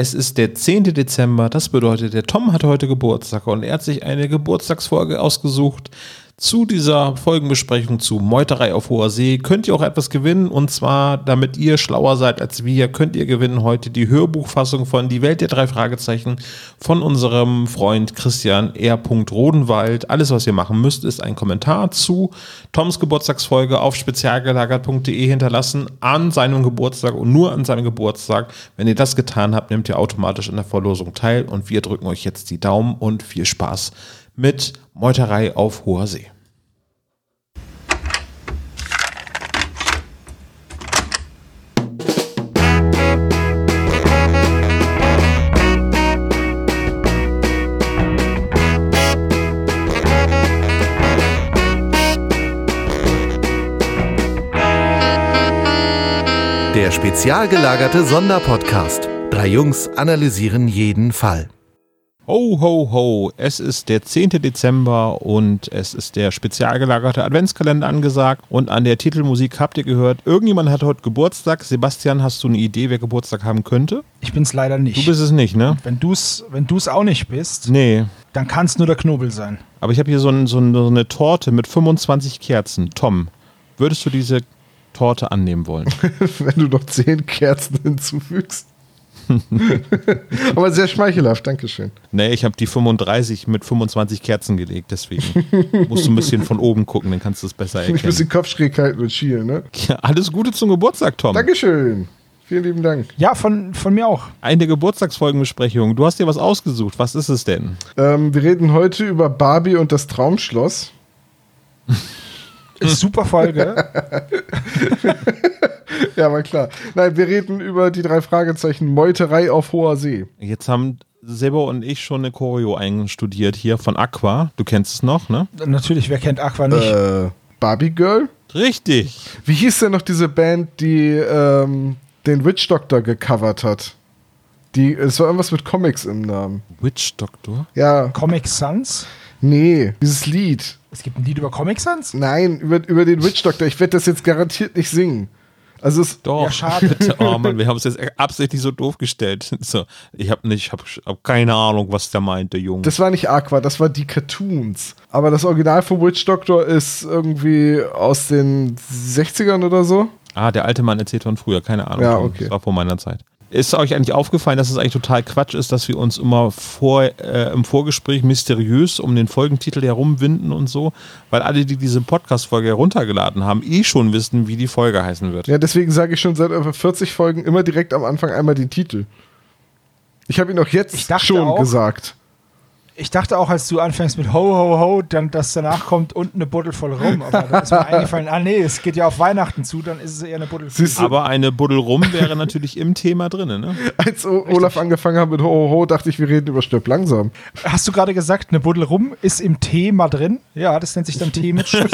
Es ist der 10. Dezember, das bedeutet, der Tom hat heute Geburtstag und er hat sich eine Geburtstagsfolge ausgesucht. Zu dieser Folgenbesprechung zu Meuterei auf hoher See könnt ihr auch etwas gewinnen und zwar, damit ihr schlauer seid als wir, könnt ihr gewinnen heute die Hörbuchfassung von Die Welt der drei Fragezeichen von unserem Freund Christian R. Rodenwald. Alles, was ihr machen müsst, ist ein Kommentar zu Toms Geburtstagsfolge auf spezialgelagert.de hinterlassen an seinem Geburtstag und nur an seinem Geburtstag. Wenn ihr das getan habt, nehmt ihr automatisch an der Verlosung teil und wir drücken euch jetzt die Daumen und viel Spaß mit Meuterei auf hoher See. Der spezial gelagerte Sonderpodcast. Drei Jungs analysieren jeden Fall. Ho, ho, ho. Es ist der 10. Dezember und es ist der spezial gelagerte Adventskalender angesagt. Und an der Titelmusik habt ihr gehört, irgendjemand hat heute Geburtstag. Sebastian, hast du eine Idee, wer Geburtstag haben könnte? Ich bin's leider nicht. Du bist es nicht, ne? Wenn du's, wenn du's auch nicht bist, Nee. dann kann es nur der Knobel sein. Aber ich habe hier so, ein, so, ein, so eine Torte mit 25 Kerzen. Tom, würdest du diese Torte annehmen wollen? wenn du noch zehn Kerzen hinzufügst. Aber sehr schmeichelhaft, Dankeschön. nee, ich habe die 35 mit 25 Kerzen gelegt, deswegen musst du ein bisschen von oben gucken, dann kannst du es besser Ein bisschen erkennen. Kopf schräg halten und schielen, ne? Ja, alles Gute zum Geburtstag, Tom. Dankeschön. Vielen lieben Dank. Ja, von, von mir auch. Eine Geburtstagsfolgenbesprechung. Du hast dir was ausgesucht. Was ist es denn? Ähm, wir reden heute über Barbie und das Traumschloss. Ist super Folge. Ja, war klar. Nein, wir reden über die drei Fragezeichen Meuterei auf hoher See. Jetzt haben Sebo und ich schon eine Choreo einstudiert hier von Aqua. Du kennst es noch, ne? Natürlich, wer kennt Aqua nicht? Äh, Barbie Girl? Richtig. Wie hieß denn noch diese Band, die ähm, den Witch Doctor gecovert hat? Die, es war irgendwas mit Comics im Namen. Witch Doctor? Ja, Comic Sans? Nee, dieses Lied. Es gibt ein Lied über Comic Sans? Nein, über, über den Witch Doctor. Ich werde das jetzt garantiert nicht singen. Also es, Doch. Ja, schade. Bitte. Oh Mann, wir haben es jetzt absichtlich so doof gestellt. So, ich habe nicht, ich habe hab keine Ahnung, was der meinte, Junge. das war nicht Aqua, das war die Cartoons. Aber das Original von Witch Doctor ist irgendwie aus den 60ern oder so. ah, der alte Mann erzählt von früher, keine Ahnung. Ja, okay. Das war vor meiner Zeit. Ist euch eigentlich aufgefallen, dass es eigentlich total Quatsch ist, dass wir uns immer vor, äh, im Vorgespräch mysteriös um den Folgentitel herumwinden und so? Weil alle, die diese Podcast-Folge heruntergeladen haben, eh schon wissen, wie die Folge heißen wird. Ja, deswegen sage ich schon seit über 40 Folgen immer direkt am Anfang einmal den Titel. Ich habe ihn auch Ich jetzt dachte schon auch- gesagt. Ich dachte auch, als du anfängst mit Ho, Ho, Ho, dann, dass danach kommt und eine Buddel voll rum. Aber da ist mir eingefallen, ah nee, es geht ja auf Weihnachten zu, dann ist es eher eine Buddel voll. Siehst Aber eine Buddel rum wäre natürlich im Thema drin, ne? als o Olaf angefangen hat mit Ho, Ho, Ho, dachte ich, wir reden über Stirb langsam. Hast du gerade gesagt, eine Buddel rum ist im Thema drin? Ja, das nennt sich dann Tee mit Schuss.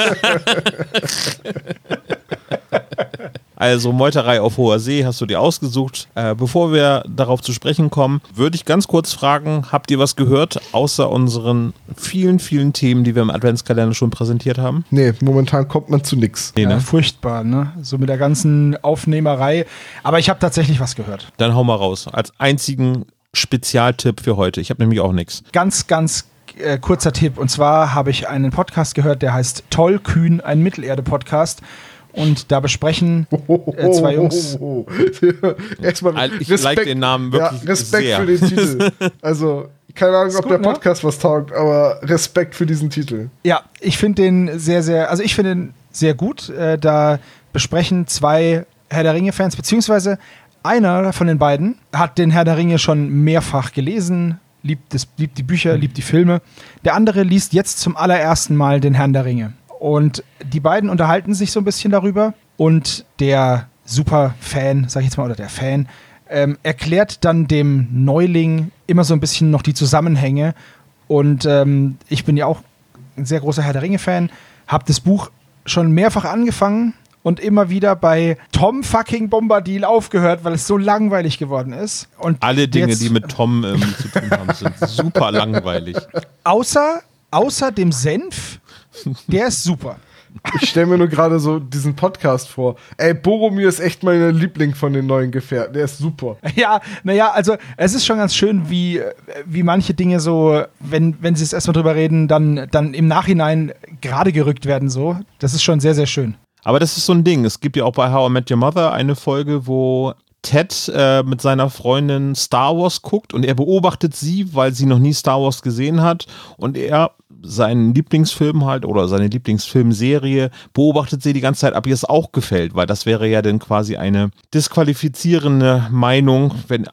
Also Meuterei auf hoher See hast du dir ausgesucht. Äh, bevor wir darauf zu sprechen kommen, würde ich ganz kurz fragen, habt ihr was gehört, außer unseren vielen, vielen Themen, die wir im Adventskalender schon präsentiert haben? Nee, momentan kommt man zu nix. Nee, Ja, ne? furchtbar, ne? So mit der ganzen Aufnehmerei. Aber ich habe tatsächlich was gehört. Dann hau mal raus. Als einzigen Spezialtipp für heute. Ich habe nämlich auch nichts. Ganz, ganz äh, kurzer Tipp. Und zwar habe ich einen Podcast gehört, der heißt Tollkühn, ein Mittelerde-Podcast. Und da besprechen äh, zwei Jungs. Erstmal Ich like den Namen wirklich ja, Respekt sehr. für den Titel. Also, keine Ahnung, ob gut, der ne? Podcast was taugt, aber Respekt für diesen Titel. Ja, ich finde den sehr, sehr, also ich finde den sehr gut. Äh, da besprechen zwei Herr der Ringe-Fans, beziehungsweise einer von den beiden hat den Herr der Ringe schon mehrfach gelesen, liebt, das, liebt die Bücher, liebt die Filme. Der andere liest jetzt zum allerersten Mal den Herrn der Ringe. Und die beiden unterhalten sich so ein bisschen darüber. Und der Super-Fan, sag ich jetzt mal, oder der Fan, ähm, erklärt dann dem Neuling immer so ein bisschen noch die Zusammenhänge. Und ähm, ich bin ja auch ein sehr großer Herr der Ringe-Fan, habe das Buch schon mehrfach angefangen und immer wieder bei Tom fucking Bombadil aufgehört, weil es so langweilig geworden ist. Und Alle Dinge, die mit Tom ähm, zu tun haben, sind super langweilig. außer, außer dem Senf, der ist super. Ich stelle mir nur gerade so diesen Podcast vor. Ey, Boromir ist echt mein Liebling von den neuen Gefährten. Der ist super. Ja, naja, also es ist schon ganz schön, wie, wie manche Dinge so, wenn, wenn sie es erstmal drüber reden, dann, dann im Nachhinein gerade gerückt werden so. Das ist schon sehr, sehr schön. Aber das ist so ein Ding. Es gibt ja auch bei How I Met Your Mother eine Folge, wo Ted äh, mit seiner Freundin Star Wars guckt und er beobachtet sie, weil sie noch nie Star Wars gesehen hat und er seinen Lieblingsfilm halt oder seine Lieblingsfilmserie beobachtet sie die ganze Zeit, ob ihr es auch gefällt, weil das wäre ja dann quasi eine disqualifizierende Meinung, wenn äh,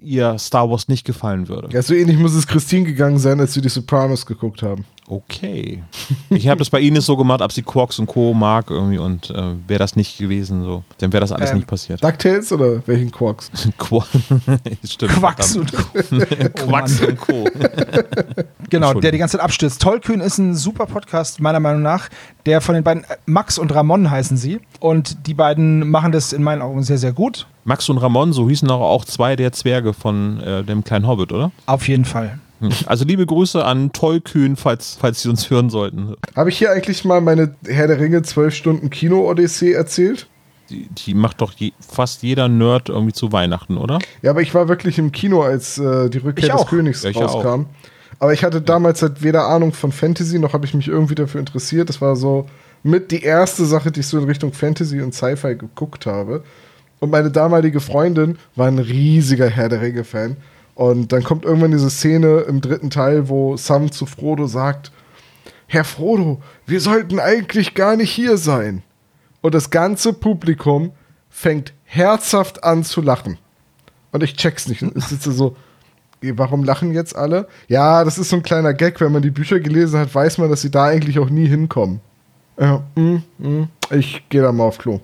ihr Star Wars nicht gefallen würde. Ja, so ähnlich muss es Christine gegangen sein, als sie die Sopranos geguckt haben. Okay. Ich habe das bei Ihnen so gemacht, ob sie Quarks und Co. mag irgendwie und äh, wäre das nicht gewesen, so, dann wäre das alles Ähm, nicht passiert. DuckTales oder welchen Quarks? Qu Stimmt. Quacks und Co. Quacks und Co. Genau, Entschuldigung. der die ganze Zeit abstürzt. Tollkühn ist ein super Podcast, meiner Meinung nach. Der von den beiden, äh, Max und Ramon heißen sie. Und die beiden machen das in meinen Augen sehr, sehr gut. Max und Ramon, so hießen auch, auch zwei der Zwerge von äh, dem kleinen Hobbit, oder? Auf jeden Fall. Hm. Also liebe Grüße an Tollkühn, falls, falls Sie uns hören sollten. Habe ich hier eigentlich mal meine Herr der Ringe 12 Stunden Kino-Odyssee erzählt? Die, die macht doch je, fast jeder Nerd irgendwie zu Weihnachten, oder? Ja, aber ich war wirklich im Kino, als äh, die Rückkehr des auch. Königs Ja, ich rauskam. Aber ich hatte damals halt weder Ahnung von Fantasy, noch habe ich mich irgendwie dafür interessiert. Das war so mit die erste Sache, die ich so in Richtung Fantasy und Sci-Fi geguckt habe. Und meine damalige Freundin war ein riesiger Herr der Ringe-Fan. Und dann kommt irgendwann diese Szene im dritten Teil, wo Sam zu Frodo sagt: Herr Frodo, wir sollten eigentlich gar nicht hier sein. Und das ganze Publikum fängt herzhaft an zu lachen. Und ich check's nicht. Ich sitze so, warum lachen jetzt alle? Ja, das ist so ein kleiner Gag. Wenn man die Bücher gelesen hat, weiß man, dass sie da eigentlich auch nie hinkommen. Ja, mm, mm, ich gehe da mal auf Klo.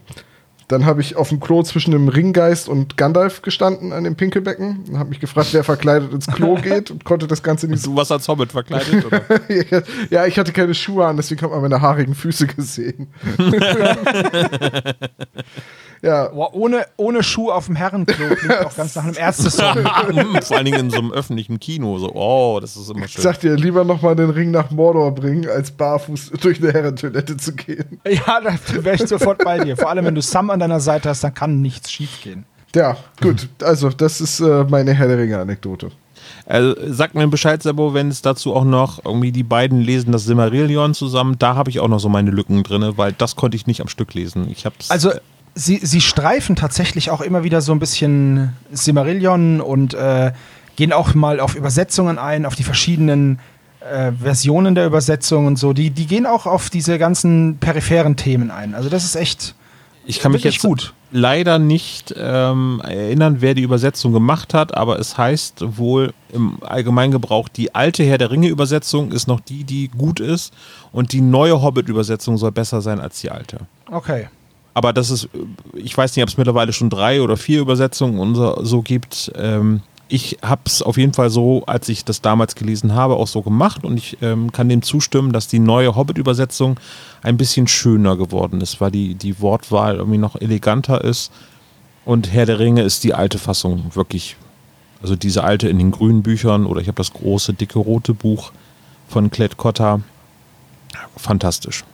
Dann habe ich auf dem Klo zwischen dem Ringgeist und Gandalf gestanden an dem Pinkelbecken und habe mich gefragt, wer verkleidet ins Klo geht und konnte das Ganze nicht. Du warst als Hobbit verkleidet, oder? ja, ich hatte keine Schuhe an, deswegen hat man meine haarigen Füße gesehen. ja, Boah, ohne, ohne Schuh auf dem Herrenklo klingt auch ganz nach einem Ärzte-Song. Vor allen Dingen in so einem öffentlichen Kino. So, oh, das ist immer ich schön. sag dir, lieber nochmal den Ring nach Mordor bringen, als barfuß durch eine Herrentoilette zu gehen. ja, da wäre ich sofort bei dir. Vor allem, wenn du Sam an deiner Seite hast, dann kann nichts schiefgehen. Ja, gut. Also, das ist äh, meine Herr der Ringe-Anekdote. Also, sag mir Bescheid, Sebo, wenn es dazu auch noch irgendwie die beiden lesen das Simmerillion zusammen. Da habe ich auch noch so meine Lücken drin, weil das konnte ich nicht am Stück lesen. Ich hab's, Also, sie, sie streifen tatsächlich auch immer wieder so ein bisschen Silmarillion und äh, gehen auch mal auf Übersetzungen ein, auf die verschiedenen äh, Versionen der Übersetzung und so. Die, die gehen auch auf diese ganzen peripheren Themen ein. Also, das ist echt. Ich kann mich jetzt gut. leider nicht ähm, erinnern, wer die Übersetzung gemacht hat, aber es heißt wohl im Allgemeingebrauch, die alte Herr der Ringe-Übersetzung ist noch die, die gut ist und die neue Hobbit-Übersetzung soll besser sein als die alte. Okay. Aber das ist, ich weiß nicht, ob es mittlerweile schon drei oder vier Übersetzungen und so, so gibt. Ähm, ich habe es auf jeden Fall so, als ich das damals gelesen habe, auch so gemacht und ich ähm, kann dem zustimmen, dass die neue Hobbit-Übersetzung ein bisschen schöner geworden ist, weil die, die Wortwahl irgendwie noch eleganter ist. Und Herr der Ringe ist die alte Fassung wirklich, also diese alte in den grünen Büchern oder ich habe das große, dicke, rote Buch von Klett Cotta. Fantastisch.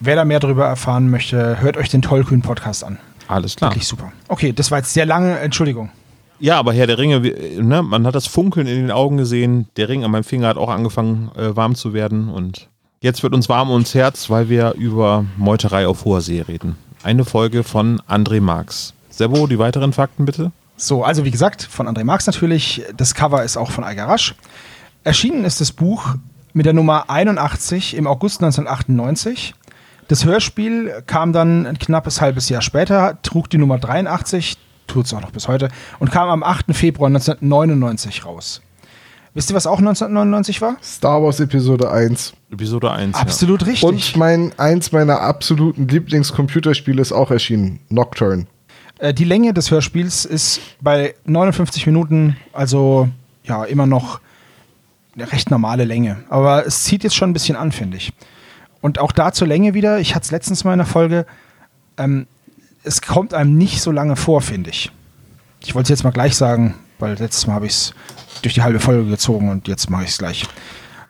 Wer da mehr darüber erfahren möchte, hört euch den Tollkühn-Podcast an. Alles klar. Wirklich super. Okay, das war jetzt sehr lange. Entschuldigung. Ja, aber Herr der Ringe, ne, man hat das Funkeln in den Augen gesehen. Der Ring an meinem Finger hat auch angefangen, äh, warm zu werden. Und jetzt wird uns warm ums Herz, weil wir über Meuterei auf hoher See reden. Eine Folge von André Marx. Servo, die weiteren Fakten bitte. So, also wie gesagt, von André Marx natürlich. Das Cover ist auch von Eiger Rasch. Erschienen ist das Buch mit der Nummer 81 im August 1998. Das Hörspiel kam dann ein knappes halbes Jahr später, trug die Nummer 83, tut es auch noch bis heute, und kam am 8. Februar 1999 raus. Wisst ihr, was auch 1999 war? Star Wars Episode 1. Episode 1. Absolut richtig. Und mein, eins meiner absoluten Lieblingscomputerspiele ist auch erschienen. Nocturne. Äh, die Länge des Hörspiels ist bei 59 Minuten, also ja, immer noch eine recht normale Länge. Aber es zieht jetzt schon ein bisschen an, finde ich. Und auch da zur Länge wieder, ich hatte es letztens mal in der Folge, ähm, es kommt einem nicht so lange vor, finde ich. Ich wollte es jetzt mal gleich sagen, weil letztes Mal habe ich es durch die halbe Folge gezogen und jetzt mache ich es gleich.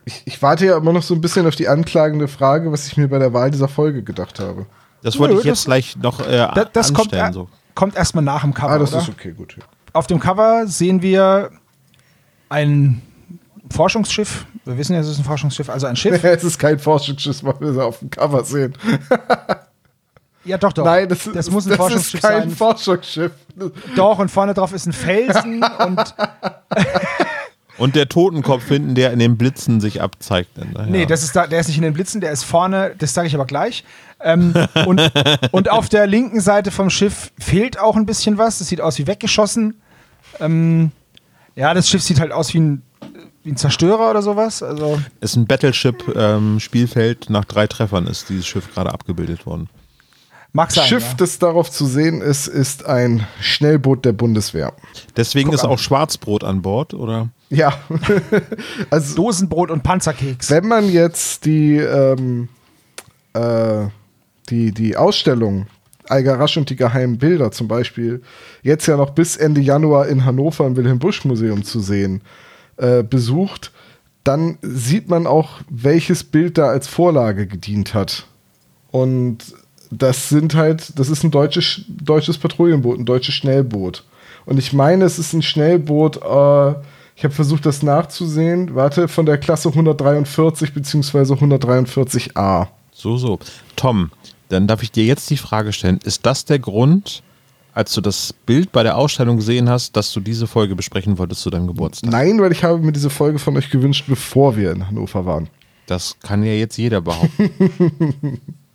Ich, ich warte ja immer noch so ein bisschen auf die anklagende Frage, was ich mir bei der Wahl dieser Folge gedacht habe. Das wollte Nö, ich jetzt das- gleich noch äh, Da, das kommt, anstellen. er- so. kommt erstmal nach dem Cover. Ah, das oder? ist okay, gut. Auf dem Cover sehen wir ein Forschungsschiff. Wir wissen ja, es ist ein Forschungsschiff, also ein Schiff. es ist kein Forschungsschiff, weil wir es auf dem Cover sehen. Ja, doch, doch. Nein, das, das muss ein das Forschungsschiff ist kein sein. Forschungsschiff. Doch, und vorne drauf ist ein Felsen und Und der Totenkopf hinten, der in den Blitzen sich abzeigt. Ja. Nee, das ist da, der ist nicht in den Blitzen, der ist vorne, das sage ich aber gleich. Ähm, und, und auf der linken Seite vom Schiff fehlt auch ein bisschen was. Das sieht aus wie weggeschossen. Ähm, ja, das Schiff sieht halt aus wie ein, wie ein Zerstörer oder sowas. Also, ist ein Battleship-Spielfeld. Nach drei Treffern ist dieses Schiff gerade abgebildet worden. mag sein. Schiff, ja. das darauf zu sehen ist, ist ein Schnellboot der Bundeswehr. Deswegen Guck ist an. auch Schwarzbrot an Bord, oder? Ja, also Dosenbrot und Panzerkeks. wenn man jetzt die, ähm, äh, die, die Ausstellung Eiger Rasch und die geheimen Bilder zum Beispiel jetzt ja noch bis Ende Januar in Hannover im Wilhelm Busch Museum zu sehen äh, besucht, dann sieht man auch, welches Bild da als Vorlage gedient hat. Und das sind halt, das ist ein deutsches, deutsches Patrouillenboot, ein deutsches Schnellboot. Und ich meine, es ist ein Schnellboot, äh, ich habe versucht, das nachzusehen, warte, von der Klasse 143 bzw. 143a. So, so. Tom, dann darf ich dir jetzt die Frage stellen: Ist das der Grund, als du das Bild bei der Ausstellung gesehen hast, dass du diese Folge besprechen wolltest zu deinem Geburtstag? Nein, weil ich habe mir diese Folge von euch gewünscht, bevor wir in Hannover waren. Das kann ja jetzt jeder behaupten.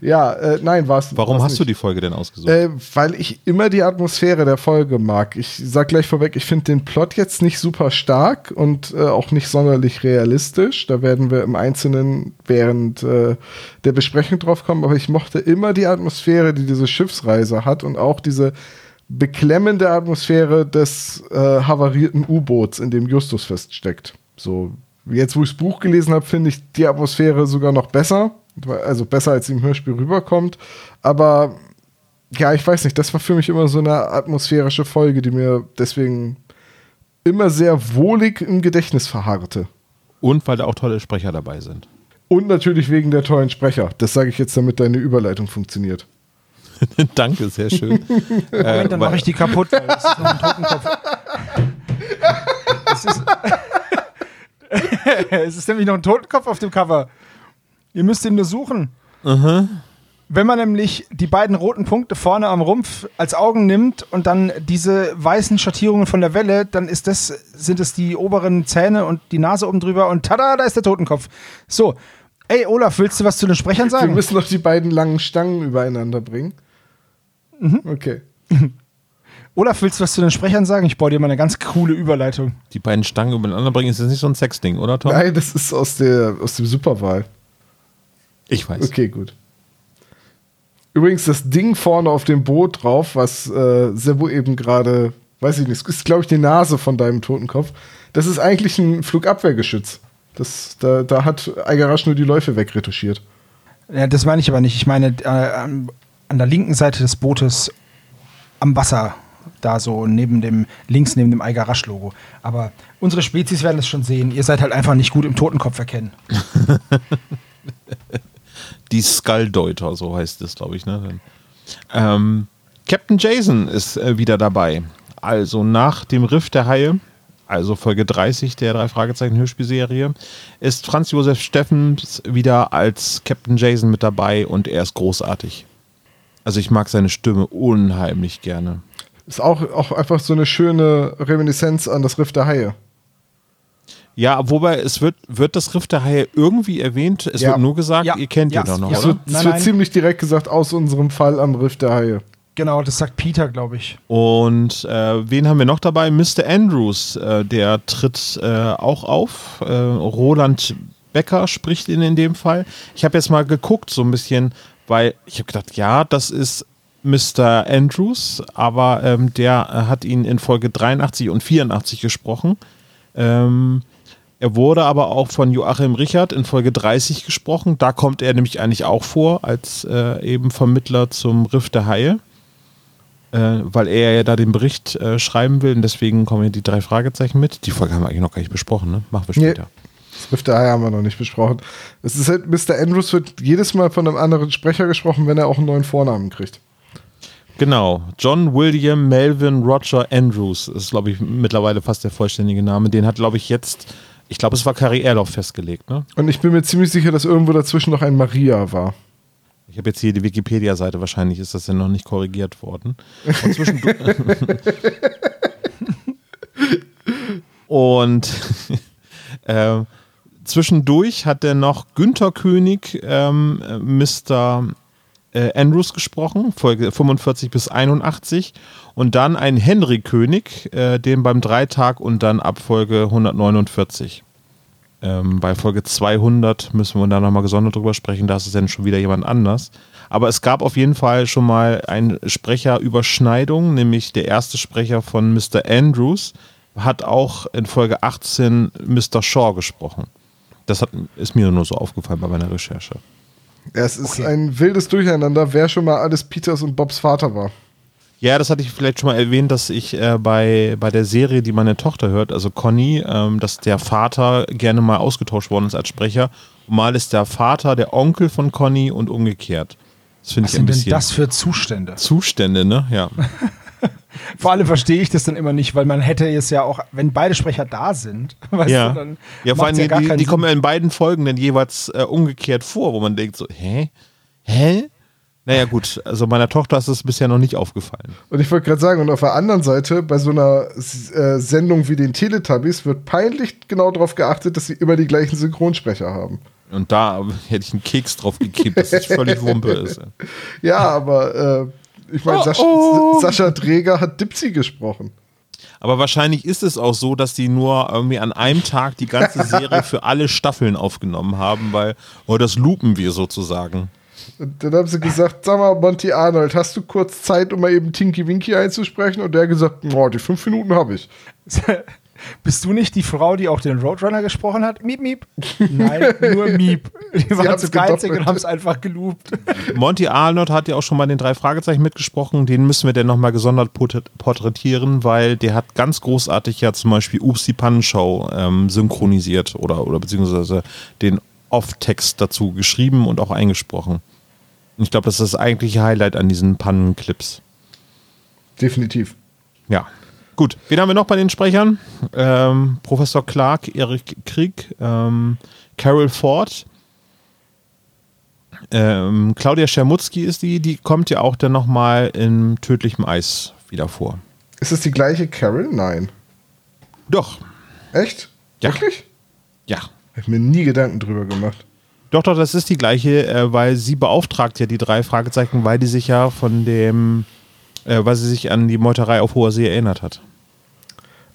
Ja, äh, nein, war es Warum hast nicht. du die Folge denn ausgesucht? Äh, weil ich immer die Atmosphäre der Folge mag. Ich sag gleich vorweg, ich finde den Plot jetzt nicht super stark und äh, auch nicht sonderlich realistisch. Da werden wir im Einzelnen während äh, der Besprechung drauf kommen. Aber ich mochte immer die Atmosphäre, die diese Schiffsreise hat und auch diese beklemmende Atmosphäre des äh, havarierten U-Boots, in dem Justus feststeckt. So, jetzt wo ich das Buch gelesen habe, finde ich die Atmosphäre sogar noch besser. Also besser als sie im Hörspiel rüberkommt. Aber ja, ich weiß nicht, das war für mich immer so eine atmosphärische Folge, die mir deswegen immer sehr wohlig im Gedächtnis verharrte. Und weil da auch tolle Sprecher dabei sind. Und natürlich wegen der tollen Sprecher. Das sage ich jetzt, damit deine Überleitung funktioniert. Danke, sehr schön. äh, Moment, dann mache ich die kaputt, weil das ist noch ein Totenkopf. es, ist es ist nämlich noch ein Totenkopf auf dem Cover. Ihr müsst ihn nur suchen. Wenn man nämlich die beiden roten Punkte vorne am Rumpf als Augen nimmt und dann diese weißen Schattierungen von der Welle, dann ist das, sind es die oberen Zähne und die Nase oben drüber und tada, da ist der Totenkopf. So. Ey, Olaf, willst du was zu den Sprechern Wir sagen? müssen noch die beiden langen Stangen übereinander bringen. Okay. Olaf, willst du was zu den Sprechern sagen? Ich baue dir mal eine ganz coole Überleitung. Die beiden Stangen übereinander bringen, ist das nicht so ein Sexding, oder Tom? Nein, das ist aus, der, aus dem Superwahl. Ich weiß. Okay, gut. Übrigens, das Ding vorne auf dem Boot drauf, was äh, Sebo eben gerade, weiß ich nicht, ist, glaube ich, die Nase von deinem Totenkopf. Das ist eigentlich ein Flugabwehrgeschütz. Das, da, da hat Eigarasch nur die Läufe wegretuschiert. Ja, das meine ich aber nicht. Ich meine äh, an, an der linken Seite des Bootes am Wasser, da so neben dem, links neben dem Eiger Rasch-Logo. Aber unsere Spezies werden es schon sehen. Ihr seid halt einfach nicht gut im Totenkopf erkennen. Die Skulldeuter, so heißt es, glaube ich. Ne? Ähm, Captain Jason ist äh, wieder dabei. Also nach dem Riff der Haie, also Folge 30 der drei Fragezeichen Hörspielserie, ist Franz Josef Steffens wieder als Captain Jason mit dabei und er ist großartig. Also ich mag seine Stimme unheimlich gerne. Ist auch, auch einfach so eine schöne Reminiszenz an das Riff der Haie. Ja, wobei es wird, wird das Riff der Haie irgendwie erwähnt. Es Ja. wird nur gesagt, Ja. ihr kennt Ja. ihn doch noch, Ja. Es wird, es Nein, wird nein. ziemlich direkt gesagt, aus unserem Fall am Riff der Haie. Genau, das sagt Peter, glaube ich. Und äh, wen haben wir noch dabei? Mr. Andrews, äh, der tritt äh, auch auf. Äh, Roland Becker spricht ihn in dem Fall. Ich habe jetzt mal geguckt, so ein bisschen, weil ich habe gedacht, ja, das ist Mr. Andrews, aber ähm, der hat ihn in Folge 83 und 84 gesprochen. Ähm, er wurde aber auch von Joachim Richard in Folge 30 gesprochen. Da kommt er nämlich eigentlich auch vor als äh, eben Vermittler zum Riff der Haie äh, weil er ja da den Bericht äh, schreiben will und deswegen kommen hier die drei Fragezeichen mit. Die Folge haben wir eigentlich noch gar nicht besprochen, ne? Machen wir Nee. später. Das Riff der Haie haben wir noch nicht besprochen. Es ist halt, Mr. Andrews wird jedes Mal von einem anderen Sprecher gesprochen, wenn er auch einen neuen Vornamen kriegt. Genau. John William Melvin Roger Andrews ist, glaube ich, mittlerweile fast der vollständige Name. Den hat, glaube ich, jetzt, ich glaube, es war Carrie Erloff festgelegt, ne? Und ich bin mir ziemlich sicher, dass irgendwo dazwischen noch ein Maria war. Ich habe jetzt hier die Wikipedia-Seite, wahrscheinlich ist das ja noch nicht korrigiert worden. Und zwischendurch, und, äh, zwischendurch hat er noch Günther König, ähm, Mr. Äh, Andrews gesprochen, Folge 45 bis 81. Und dann ein Henry König, äh, den beim Dreitag und dann ab Folge 149. Ähm, bei Folge 200 müssen wir da nochmal gesondert drüber sprechen, da ist es dann schon wieder jemand anders. Aber es gab auf jeden Fall schon mal eine Sprecherüberschneidung, nämlich der erste Sprecher von Mr. Andrews hat auch in Folge 18 Mr. Shaw gesprochen. Das hat, ist mir nur so aufgefallen bei meiner Recherche. Ja, es ist ein wildes Durcheinander, wer schon mal alles Peters und Bobs Vater war. Ja, das hatte ich vielleicht schon mal erwähnt, dass ich äh, bei, bei der Serie, die meine Tochter hört, also Conny, ähm, dass der Vater gerne mal ausgetauscht worden ist als Sprecher. Und mal ist der Vater der Onkel von Conny und umgekehrt. Das finde Was ich ein sind denn bisschen. das für Zustände? Zustände, ne? Ja. Vor allem verstehe ich das dann immer nicht, weil man hätte es ja auch, wenn beide Sprecher da sind, weißt ja. du, dann ja, vor allem, ja die, gar die, kommen ja in beiden Folgen dann jeweils äh, umgekehrt vor, wo man denkt so, hä? Hä? Naja, gut, also meiner Tochter ist es bisher noch nicht aufgefallen. Und ich wollte gerade sagen, und auf der anderen Seite, bei so einer äh, Sendung wie den Teletubbies wird peinlich genau darauf geachtet, dass sie immer die gleichen Synchronsprecher haben. Und da hätte ich einen Keks drauf gekippt, dass es völlig Wumpe ist. Ja, aber äh, ich meine, Oh, Sas oh. Sascha Dreger hat Dipsy gesprochen. Aber wahrscheinlich ist es auch so, dass die nur irgendwie an einem Tag die ganze Serie für alle Staffeln aufgenommen haben, weil, oh, das lupen wir sozusagen. Und dann haben sie gesagt, sag mal, Monty Arnold, hast du kurz Zeit, um mal eben Tinky Winky einzusprechen? Und der hat gesagt, oh, die fünf Minuten habe ich. Bist du nicht die Frau, die auch den Roadrunner gesprochen hat? Miep, miep. Nein, nur miep. Die waren haben's zu geizig und haben es einfach geloopt. Monty Arnold hat ja auch schon mal den drei Fragezeichen mitgesprochen. Den müssen wir dann nochmal gesondert porträt- porträtieren, weil der hat ganz großartig ja zum Beispiel Ups die Pannenshow ähm, synchronisiert oder, oder beziehungsweise den Off-Text dazu geschrieben und auch eingesprochen. Ich glaube, das ist das eigentliche Highlight an diesen Pannenclips. Definitiv. Ja. Gut, wen haben wir noch bei den Sprechern? Ähm, Professor Clark, Erik Krieg, ähm, Carol Ford, ähm, Claudia Schermutzki ist die, die kommt ja auch dann nochmal in Tödlichem Eis wieder vor. Ist es die gleiche Carol? Nein. Doch, Echt? Ja. Wirklich? ja. Hab ich mir nie Gedanken drüber gemacht. Doch, doch, das ist die gleiche, äh, weil sie beauftragt ja die drei Fragezeichen, weil die sich ja von dem, äh, weil sie sich an die Meuterei auf hoher See erinnert hat.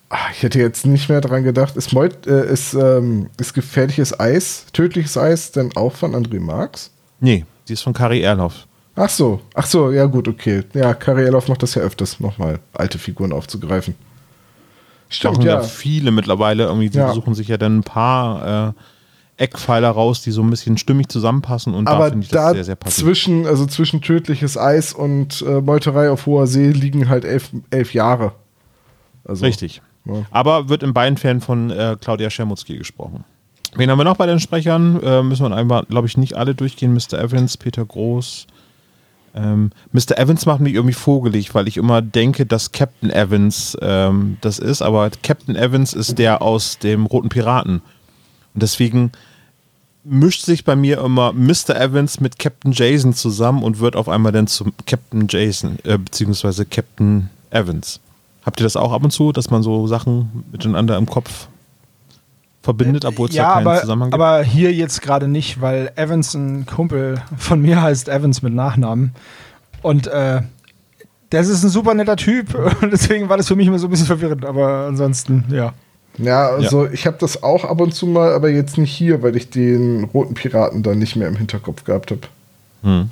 Ah, ich hätte jetzt nicht mehr dran gedacht. Ist, Meut, äh, ist, ähm, ist gefährliches Eis, tödliches Eis denn auch von André Marx? Nee, die ist von Kari Erloff. Ach so, ach so, ja gut, okay. Ja, Karelov macht das ja öfters, nochmal alte Figuren aufzugreifen. Stimmt, ja. ja. viele mittlerweile irgendwie, die Ja. suchen sich ja dann ein paar äh, Eckpfeiler raus, die so ein bisschen stimmig zusammenpassen und da Aber finde ich das da sehr, sehr passend. zwischen, also zwischen tödliches Eis und äh, Meuterei auf hoher See liegen halt elf, elf Jahre. Also, Richtig. Ja. Aber wird in beiden Fällen von äh, Claudia Schermutzki gesprochen. Wen haben wir noch bei den Sprechern? Äh, müssen wir einfach, glaube ich, nicht alle durchgehen. Mr. Evans, Peter Groß. Ähm, Mr. Evans macht mich irgendwie vogelig, weil ich immer denke, dass Captain Evans ähm, das ist, aber Captain Evans ist der aus dem Roten Piraten. Und deswegen mischt sich bei mir immer Mr. Evans mit Captain Jason zusammen und wird auf einmal dann zum Captain Jason, äh, beziehungsweise Captain Evans. Habt ihr das auch ab und zu, dass man so Sachen miteinander im Kopf verbindet, obwohl es ja, da keinen aber, Zusammenhang gibt? aber hier jetzt gerade nicht, weil Evans, ein Kumpel von mir, heißt Evans mit Nachnamen. Und äh, das ist ein super netter Typ. Und deswegen war das für mich immer so ein bisschen verwirrend. Aber ansonsten, ja. Ja, also ich habe das auch ab und zu mal, aber jetzt nicht hier, weil ich den roten Piraten dann nicht mehr im Hinterkopf gehabt habe. Hm.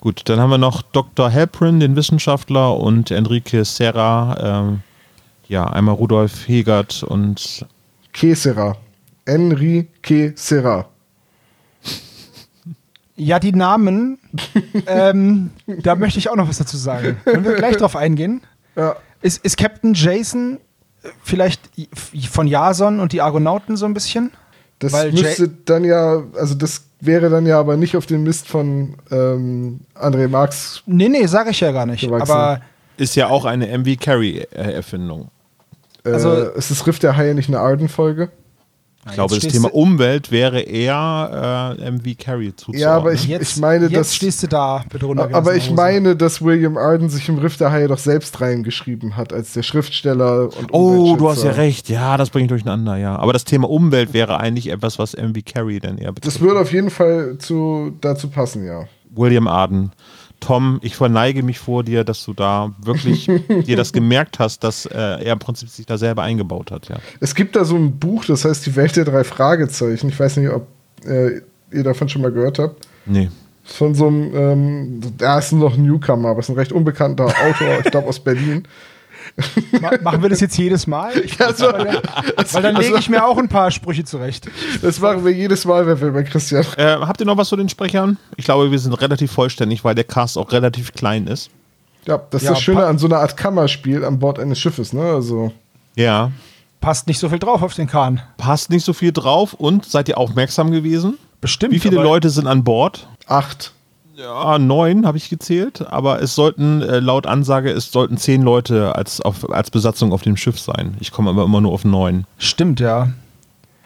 Gut, dann haben wir noch Dr. Halprin, den Wissenschaftler, und Enrique Serra. Ähm, ja, einmal Rudolf Hegert und Kesera. Enrique Serra. Ja, die Namen, ähm, da möchte ich auch noch was dazu sagen. Können wir gleich drauf eingehen? Ja. Ist, ist Captain Jason vielleicht von Jason und die Argonauten so ein bisschen? Das Weil müsste Jay- dann ja, also das wäre dann ja aber nicht auf den Mist von ähm, André Marx. Nee, nee, sage ich ja gar nicht. Gewachsen. Aber Ist ja auch eine MV Carry-Erfindung. Äh, Also- ist das Riff der Haie nicht eine Arden-Folge? Ich glaube, das Thema Umwelt wäre eher äh, MV Carry zuzuordnen. Ja, aber ich, jetzt, ich meine, jetzt dass. stehst du da mit Aber ich Hosen. meine, dass William Arden sich im Riff der Haie doch selbst reingeschrieben hat, als der Schriftsteller und Oh, du hast ja recht. Ja, das bringe ich durcheinander, ja. Aber das Thema Umwelt wäre eigentlich etwas, was MV Carry dann eher betrifft. Das würde auf jeden Fall zu, dazu passen, ja. William Arden. Tom, ich verneige mich vor dir, dass du da wirklich dir das gemerkt hast, dass äh, er im Prinzip sich da selber eingebaut hat, ja. Es gibt da so ein Buch, das heißt Die Welt der drei Fragezeichen. Ich weiß nicht, ob äh, ihr davon schon mal gehört habt. Nee. Von so einem, ähm, da ist noch ein Newcomer, aber ist ein recht unbekannter Autor, ich glaube aus Berlin. Ma machen wir das jetzt jedes Mal? Ich, Also, weil dann lege ich mir auch ein paar Sprüche zurecht. das machen wir jedes Mal, wenn wir bei Christian. Äh, habt ihr noch was zu den Sprechern? Ich glaube, wir sind relativ vollständig, weil der Cast auch relativ klein ist. Ja, das ist Ja, das Schöne an so einer Art Kammerspiel an Bord eines Schiffes, ne? Also, Ja. Passt nicht so viel drauf auf den Kahn. Passt nicht so viel drauf und seid ihr aufmerksam gewesen? Bestimmt. Wie viele Leute sind an Bord? acht. Ja, neun habe ich gezählt, aber es sollten äh, laut Ansage, es sollten zehn Leute als, auf, als Besatzung auf dem Schiff sein. Ich komme aber immer nur auf neun. Stimmt, ja.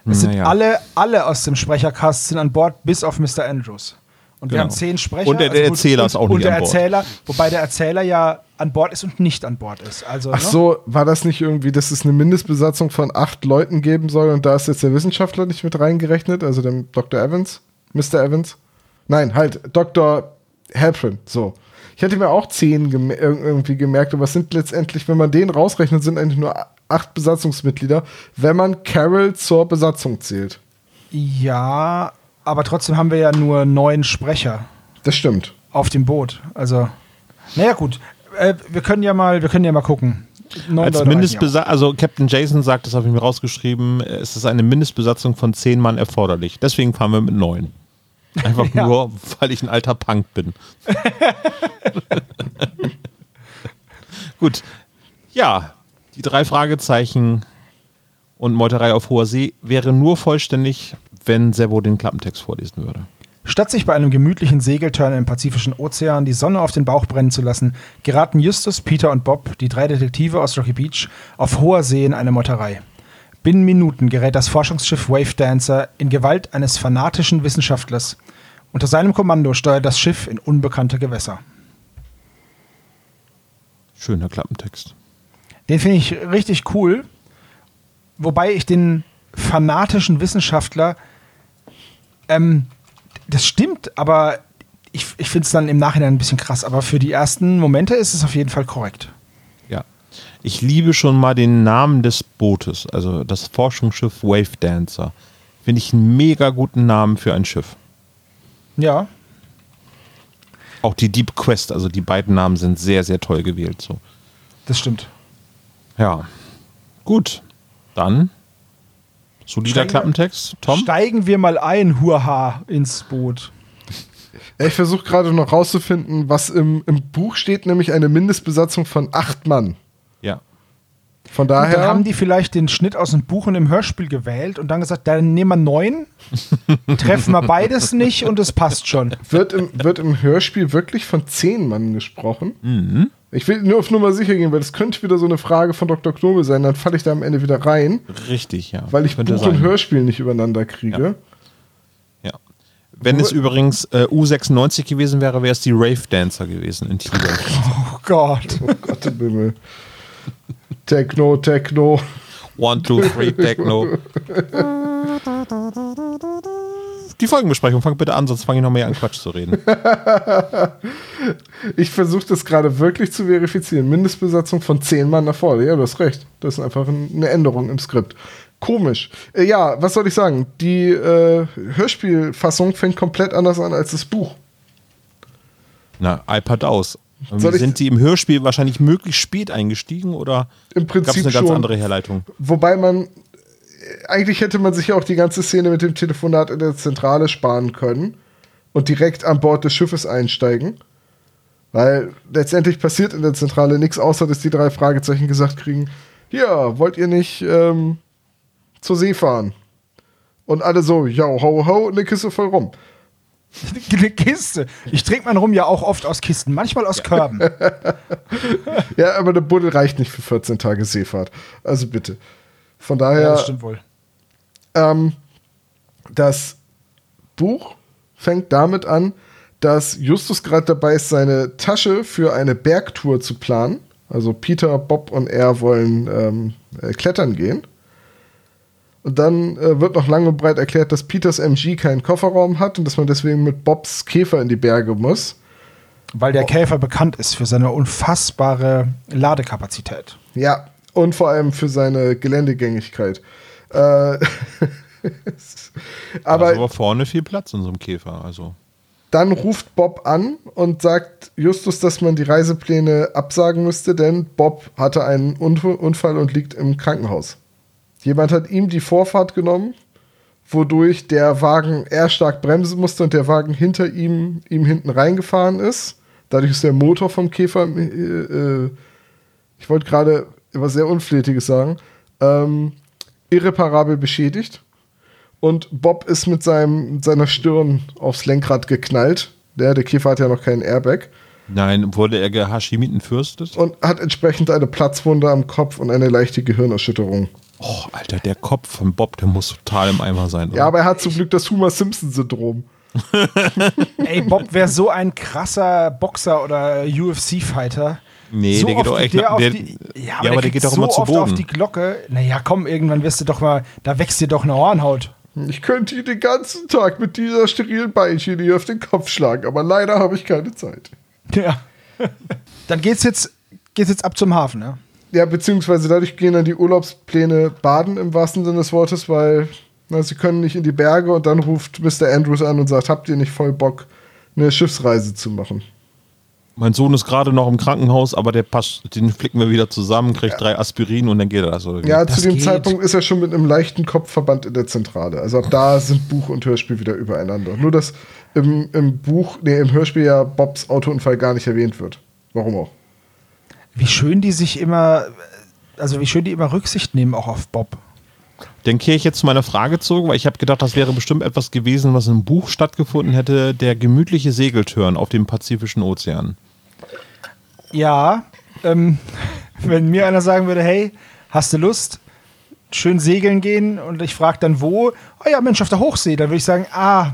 Es sind Naja. alle, alle aus dem Sprechercast sind an Bord, bis auf Mr. Andrews. Und wir Genau. haben zehn Sprecher. Und der- der gut, Erzähler und, ist auch und nicht der an Bord. Erzähler, wobei der Erzähler ja an Bord ist und nicht an Bord ist. Also, Ach ne? so, war das nicht irgendwie, dass es eine Mindestbesatzung von acht Leuten geben soll und da ist jetzt der Wissenschaftler nicht mit reingerechnet, also dem Dr. Evans? Mr. Evans? Nein, halt, Dr. Halprin, so. Ich hätte mir auch zehn gem ir- irgendwie gemerkt, aber es sind letztendlich, wenn man den rausrechnet, sind eigentlich nur acht Besatzungsmitglieder, wenn man Carol zur Besatzung zählt. Ja, aber trotzdem haben wir ja nur neun Sprecher Das stimmt. auf dem Boot. Also, naja, gut. Äh, wir können ja mal, wir können ja mal gucken. Neun Als Mindestbesatzung, also Captain Jason sagt, das habe ich mir rausgeschrieben, es ist eine Mindestbesatzung von zehn Mann erforderlich. Deswegen fahren wir mit neun. Einfach Ja. nur, weil ich ein alter Punk bin. Gut. Ja, die drei Fragezeichen und Meuterei auf hoher See wäre nur vollständig, wenn Sebo den Klappentext vorlesen würde. Statt sich bei einem gemütlichen Segelturn im Pazifischen Ozean die Sonne auf den Bauch brennen zu lassen, geraten Justus, Peter und Bob, die drei Detektive aus Rocky Beach, auf hoher See in eine Meuterei. Binnen Minuten gerät das Forschungsschiff Wave Dancer in Gewalt eines fanatischen Wissenschaftlers. Unter seinem Kommando steuert das Schiff in unbekannte Gewässer. Schöner Klappentext. Den finde ich richtig cool, wobei ich den fanatischen Wissenschaftler, ähm, das stimmt, aber ich, ich finde es dann im Nachhinein ein bisschen krass. Aber für die ersten Momente ist es auf jeden Fall korrekt. Ja. Ich liebe schon mal den Namen des Bootes, also das Forschungsschiff Wave Dancer. Finde ich einen mega guten Namen für ein Schiff. Ja, Auch die Deep Quest, also die beiden Namen sind sehr, sehr toll gewählt. So. das stimmt. Ja. Gut. Dann. Solider Steigen Klappentext. Tom? Steigen wir mal ein, Hurha, ins Boot. Ich versuche gerade noch rauszufinden, was im, im Buch steht, nämlich eine Mindestbesatzung von acht Mann. Ja. Von Und daher. dann haben die vielleicht den Schnitt aus dem Buch und dem Hörspiel gewählt und dann gesagt, dann nehmen wir neun, treffen wir beides nicht und es passt schon. Wird im, wird im Hörspiel wirklich von zehn Mann gesprochen? Mhm. Ich will nur auf Nummer sicher gehen, weil das könnte wieder so eine Frage von Dr. Knobel sein. Dann falle ich da am Ende wieder rein, Richtig, ja. weil ich Buch sein. und Hörspiel nicht übereinander kriege. Ja. Wenn es übrigens äh, U96 gewesen wäre, wäre es die Rave Dancer gewesen in Tibet. Oh Gott. Oh Gott im Himmel. Techno, Techno. One, two, three, Techno. Die Folgenbesprechung, fang bitte an, sonst fange ich noch mehr an Quatsch zu reden. Ich versuche das gerade wirklich zu verifizieren. Mindestbesatzung von zehn Mann nach vorne. Ja, du hast recht. Das ist einfach ein- eine Änderung im Skript. Komisch. Äh, ja, was soll ich sagen? Die äh, Hörspielfassung fängt komplett anders an als das Buch. Na, iPad aus. Soll Sind die im Hörspiel wahrscheinlich möglichst spät eingestiegen oder gab es eine ganz schon. andere Herleitung? Wobei man, äh, eigentlich hätte man sich ja auch die ganze Szene mit dem Telefonat in der Zentrale sparen können und direkt an Bord des Schiffes einsteigen. Weil letztendlich passiert in der Zentrale nichts, außer dass die drei Fragezeichen gesagt kriegen, ja, wollt ihr nicht ähm, zur See fahren? Und alle so, ja, ho, ho, eine Kiste voll rum. Eine Kiste. Ich trinke mein Rum ja auch oft aus Kisten, manchmal aus Körben. Ja, aber eine Buddel reicht nicht für 14 Tage Seefahrt. Also bitte. Von daher, Ja, das stimmt wohl. ähm, das Buch fängt damit an, dass Justus gerade dabei ist, seine Tasche für eine Bergtour zu planen. Also Peter, Bob und er wollen ähm, äh, klettern gehen. Und dann äh, wird noch lang und breit erklärt, dass Peters MG keinen Kofferraum hat und dass man deswegen mit Bobs Käfer in die Berge muss. Weil der Käfer bekannt ist für seine unfassbare Ladekapazität. Ja, und vor allem für seine Geländegängigkeit. Äh, aber aber, aber vorne viel Platz in so einem Käfer. Also. dann ruft Bob an und sagt Justus, dass man die Reisepläne absagen müsste, denn Bob hatte einen Unf- Unfall und liegt im Krankenhaus. Jemand hat ihm die Vorfahrt genommen, wodurch der Wagen eher stark bremsen musste und der Wagen hinter ihm, ihm hinten reingefahren ist. Dadurch ist der Motor vom Käfer, äh, äh, ich wollte gerade etwas sehr Unflätiges sagen, ähm, irreparabel beschädigt. Und Bob ist mit, seinem, mit seiner Stirn aufs Lenkrad geknallt. Der, der Käfer hat ja noch keinen Airbag. Nein, wurde er gehashimitenfürstet? Und hat entsprechend eine Platzwunde am Kopf und eine leichte Gehirnerschütterung. Oh, Alter, der Kopf von Bob, der muss total im Eimer sein. Oder? Ja, aber er hat zum Glück das Homer Simpson-Syndrom. Ey, Bob wäre so ein krasser Boxer oder UFC-Fighter. nee, so der geht doch echt. der auf der, die, ja, aber der, kriegt geht doch so immer zu oft auf Boden. die Glocke. Naja, komm, irgendwann wirst du doch mal, da wächst dir doch eine Hornhaut. Ich könnte ihn den ganzen Tag mit dieser sterilen Beinchen hier auf den Kopf schlagen, aber leider habe ich keine Zeit. Ja. Dann geht's jetzt, geht's jetzt ab zum Hafen, ne? Ja, beziehungsweise dadurch gehen dann die Urlaubspläne baden im wahrsten Sinne des Wortes, weil na, sie können nicht in die Berge und dann ruft Mr. Andrews an und sagt, habt ihr nicht voll Bock, eine Schiffsreise zu machen? Mein Sohn ist gerade noch im Krankenhaus, aber der passt, den flicken wir wieder zusammen, kriegt drei Aspirin und dann geht er das. Oder wie? Ja, Das zu dem geht. Zeitpunkt ist er schon mit einem leichten Kopfverband in der Zentrale. Also ab da sind Buch und Hörspiel wieder übereinander. Nur, dass im, im Buch, nee, im Hörspiel ja Bobs Autounfall gar nicht erwähnt wird. Warum auch? Wie schön die sich immer, also wie schön die immer Rücksicht nehmen auch auf Bob. Dann kehre ich jetzt zu meiner Frage zurück, weil ich habe gedacht, das wäre bestimmt etwas gewesen, was im Buch stattgefunden hätte, der gemütliche Segeltörn auf dem Pazifischen Ozean. Ja, ähm, wenn mir einer sagen würde, hey, hast du Lust? Schön segeln gehen und ich frage dann wo? Oh ja, Mensch, auf der Hochsee. Dann würde ich sagen, ah,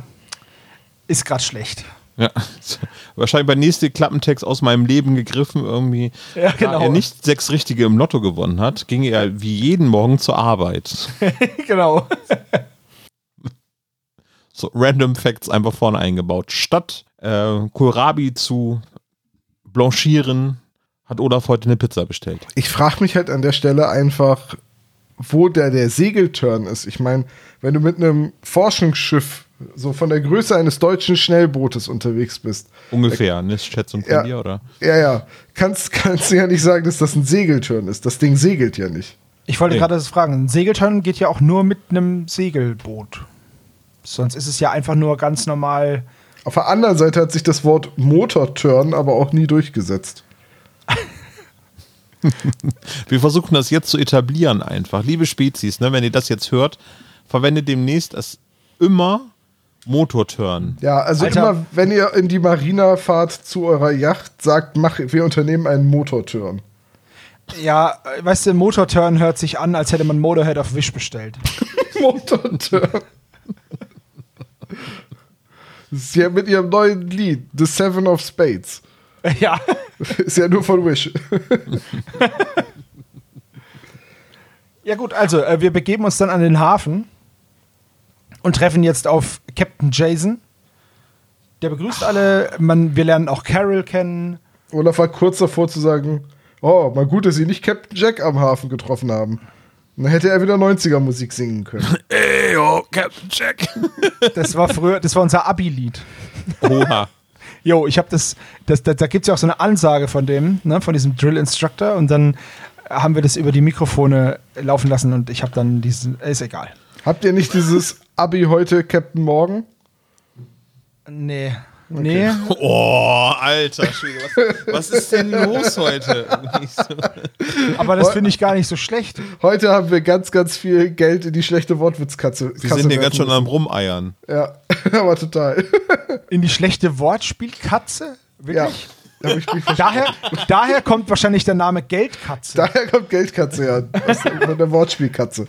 ist gerade schlecht. Ja, wahrscheinlich bei nächste Klappentext aus meinem Leben gegriffen irgendwie. Ja, genau. Da er nicht sechs Richtige im Lotto gewonnen hat, ging er wie jeden Morgen zur Arbeit. genau. So Random Facts einfach vorne eingebaut. Statt äh, Kohlrabi zu blanchieren, hat Olaf heute eine Pizza bestellt. Ich frage mich halt an der Stelle einfach, wo der, der Segeltörn ist. Ich meine, wenn du mit einem Forschungsschiff so von der Größe eines deutschen Schnellbootes unterwegs bist, Ungefähr, eine Schätzung von Ja. dir, oder? ja, ja, kannst, kannst du ja nicht sagen, dass das ein Segeltörn ist. Das Ding segelt ja nicht. Ich wollte Nee. gerade das fragen. Ein Segeltörn geht ja auch nur mit einem Segelboot. Sonst ist es ja einfach nur ganz normal. Auf der anderen Seite hat sich das Wort Motorturn aber auch nie durchgesetzt. Wir versuchen das jetzt zu etablieren einfach. Liebe Spezies, ne, wenn ihr das jetzt hört, verwendet demnächst es immer Motorturn. Ja, also Alter. immer, wenn ihr in die Marina fahrt zu eurer Yacht, sagt, mach, wir unternehmen einen Motorturn. Ja, äh, weißt du, Motorturn hört sich an, als hätte man Motorhead auf Wish bestellt. Motorturn. Ist ja mit ihrem neuen Lied, The Seven of Spades. ja. Ist ja nur von Wish. Ja gut, also äh, wir begeben uns dann an den Hafen und treffen jetzt auf Captain Jason. Der begrüßt alle. Man, wir lernen auch Carol kennen. Olaf war kurz davor zu sagen, oh, mal gut, dass sie nicht Captain Jack am Hafen getroffen haben. Dann hätte er wieder 90er-Musik singen können. Ey, yo, Captain Jack. Das war früher, das war unser Abi-Lied. Oha. Jo, ich habe das, das, da, da gibt es ja auch so eine Ansage von dem, ne, von diesem Drill Instructor und dann haben wir das über die Mikrofone laufen lassen und ich habe dann diesen, ist egal. Habt ihr nicht dieses Abi heute, Captain Morgan? Nee. Nee, Oh, alter Schwede, was, was ist denn los heute? aber das finde ich gar nicht so schlecht. Heute haben wir ganz, ganz viel Geld in die schlechte Wortwitzkatze. Wir sind hier ganz schon am Rumeiern. Ja, aber total. In die schlechte Wortspielkatze? Ja. Wirklich? Hab ich mich verstanden. Daher, daher kommt wahrscheinlich der Name Geldkatze. Daher kommt Geldkatze ja. Aus- Von der Wortspielkatze.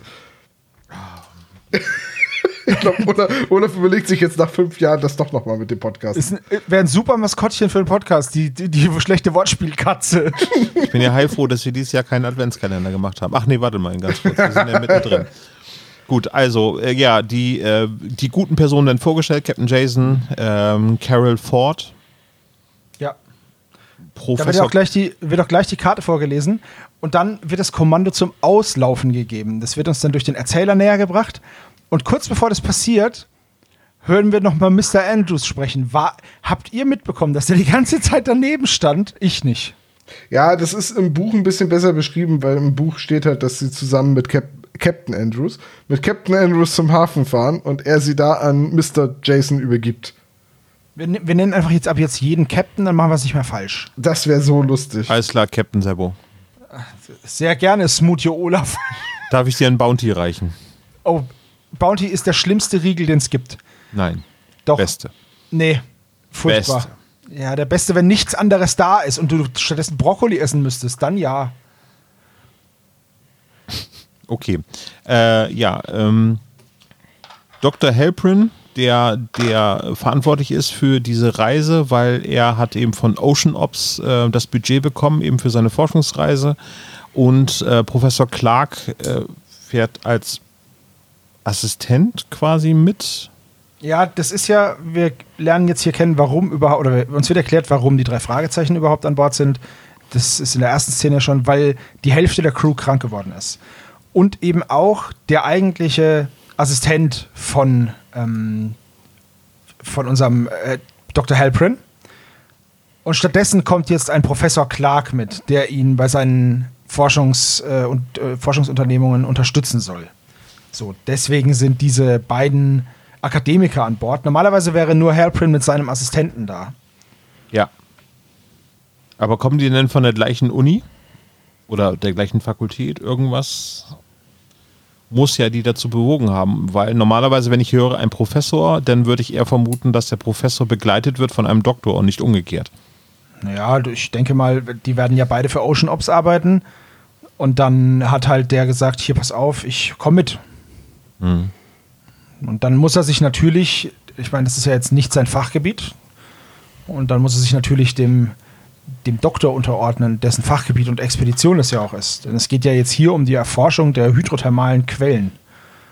Ich glaube, Olaf, Olaf überlegt sich jetzt nach fünf Jahren das doch nochmal mit dem Podcast. Wäre ein super Maskottchen für einen Podcast, die, die, die schlechte Wortspielkatze. Ich bin ja heilfroh, dass wir dieses Jahr keinen Adventskalender gemacht haben. Ach nee, warte mal ganz kurz. Wir sind ja mittendrin. Gut, also äh, ja, die, äh, die guten Personen werden vorgestellt. Captain Jason, ähm, Carol Ford, Ja. Da wird Professor auch, gleich die, wird auch gleich die Karte vorgelesen und dann wird das Kommando zum Auslaufen gegeben. Das wird uns dann durch den Erzähler näher gebracht. Und kurz bevor das passiert, hören wir nochmal Mr. Andrews sprechen. War, habt ihr mitbekommen, dass der die ganze Zeit daneben stand? Ich nicht. Ja, das ist im Buch ein bisschen besser beschrieben, weil im Buch steht halt, dass sie zusammen mit Cap Captain Andrews, mit Captain Andrews zum Hafen fahren und er sie da an Mr. Jason übergibt. Wir, ne- wir nennen einfach jetzt ab jetzt jeden Captain, dann machen wir es nicht mehr falsch. Das wäre so lustig. Alles klar, Captain Sebo. Sehr gerne, Smoothie Olaf. Darf ich dir ein Bounty reichen? Oh, Bounty ist der schlimmste Riegel, den es gibt. Nein. Doch. Beste. Nee, furchtbar. Ja, der Beste, wenn nichts anderes da ist und du stattdessen Brokkoli essen müsstest, dann ja. Okay. Äh, ja, ähm, Dr. Halprin, der, der verantwortlich ist für diese Reise, weil er hat eben von Ocean Ops äh, das Budget bekommen, eben für seine Forschungsreise. Und äh, Professor Clark äh, fährt als Assistent quasi mit. Ja, das ist ja, wir lernen jetzt hier kennen, warum überhaupt, oder uns wird erklärt, warum die drei Fragezeichen überhaupt an Bord sind. Das ist in der ersten Szene schon, weil die Hälfte der Crew krank geworden ist. Und eben auch der eigentliche Assistent von, ähm, von unserem äh, Dr. Halprin. Und stattdessen kommt jetzt ein Professor Clark mit, der ihn bei seinen Forschungs, äh, und, äh, Forschungsunternehmungen unterstützen soll. So, deswegen sind diese beiden Akademiker an Bord. Normalerweise wäre nur Halprin mit seinem Assistenten da. Ja. Aber kommen die denn von der gleichen Uni? Oder der gleichen Fakultät? Irgendwas muss ja die dazu bewogen haben. Weil normalerweise, wenn ich höre, ein Professor, dann würde ich eher vermuten, dass der Professor begleitet wird von einem Doktor und nicht umgekehrt. Naja, ich denke mal, die werden ja beide für Ocean Ops arbeiten. Und dann hat halt der gesagt, hier, pass auf, ich komme mit. Und dann muss er sich natürlich, ich meine, das ist ja jetzt nicht sein Fachgebiet. Und dann muss er sich natürlich dem, dem Doktor unterordnen, dessen Fachgebiet und Expedition es ja auch ist. Denn es geht ja jetzt hier um die Erforschung der hydrothermalen Quellen.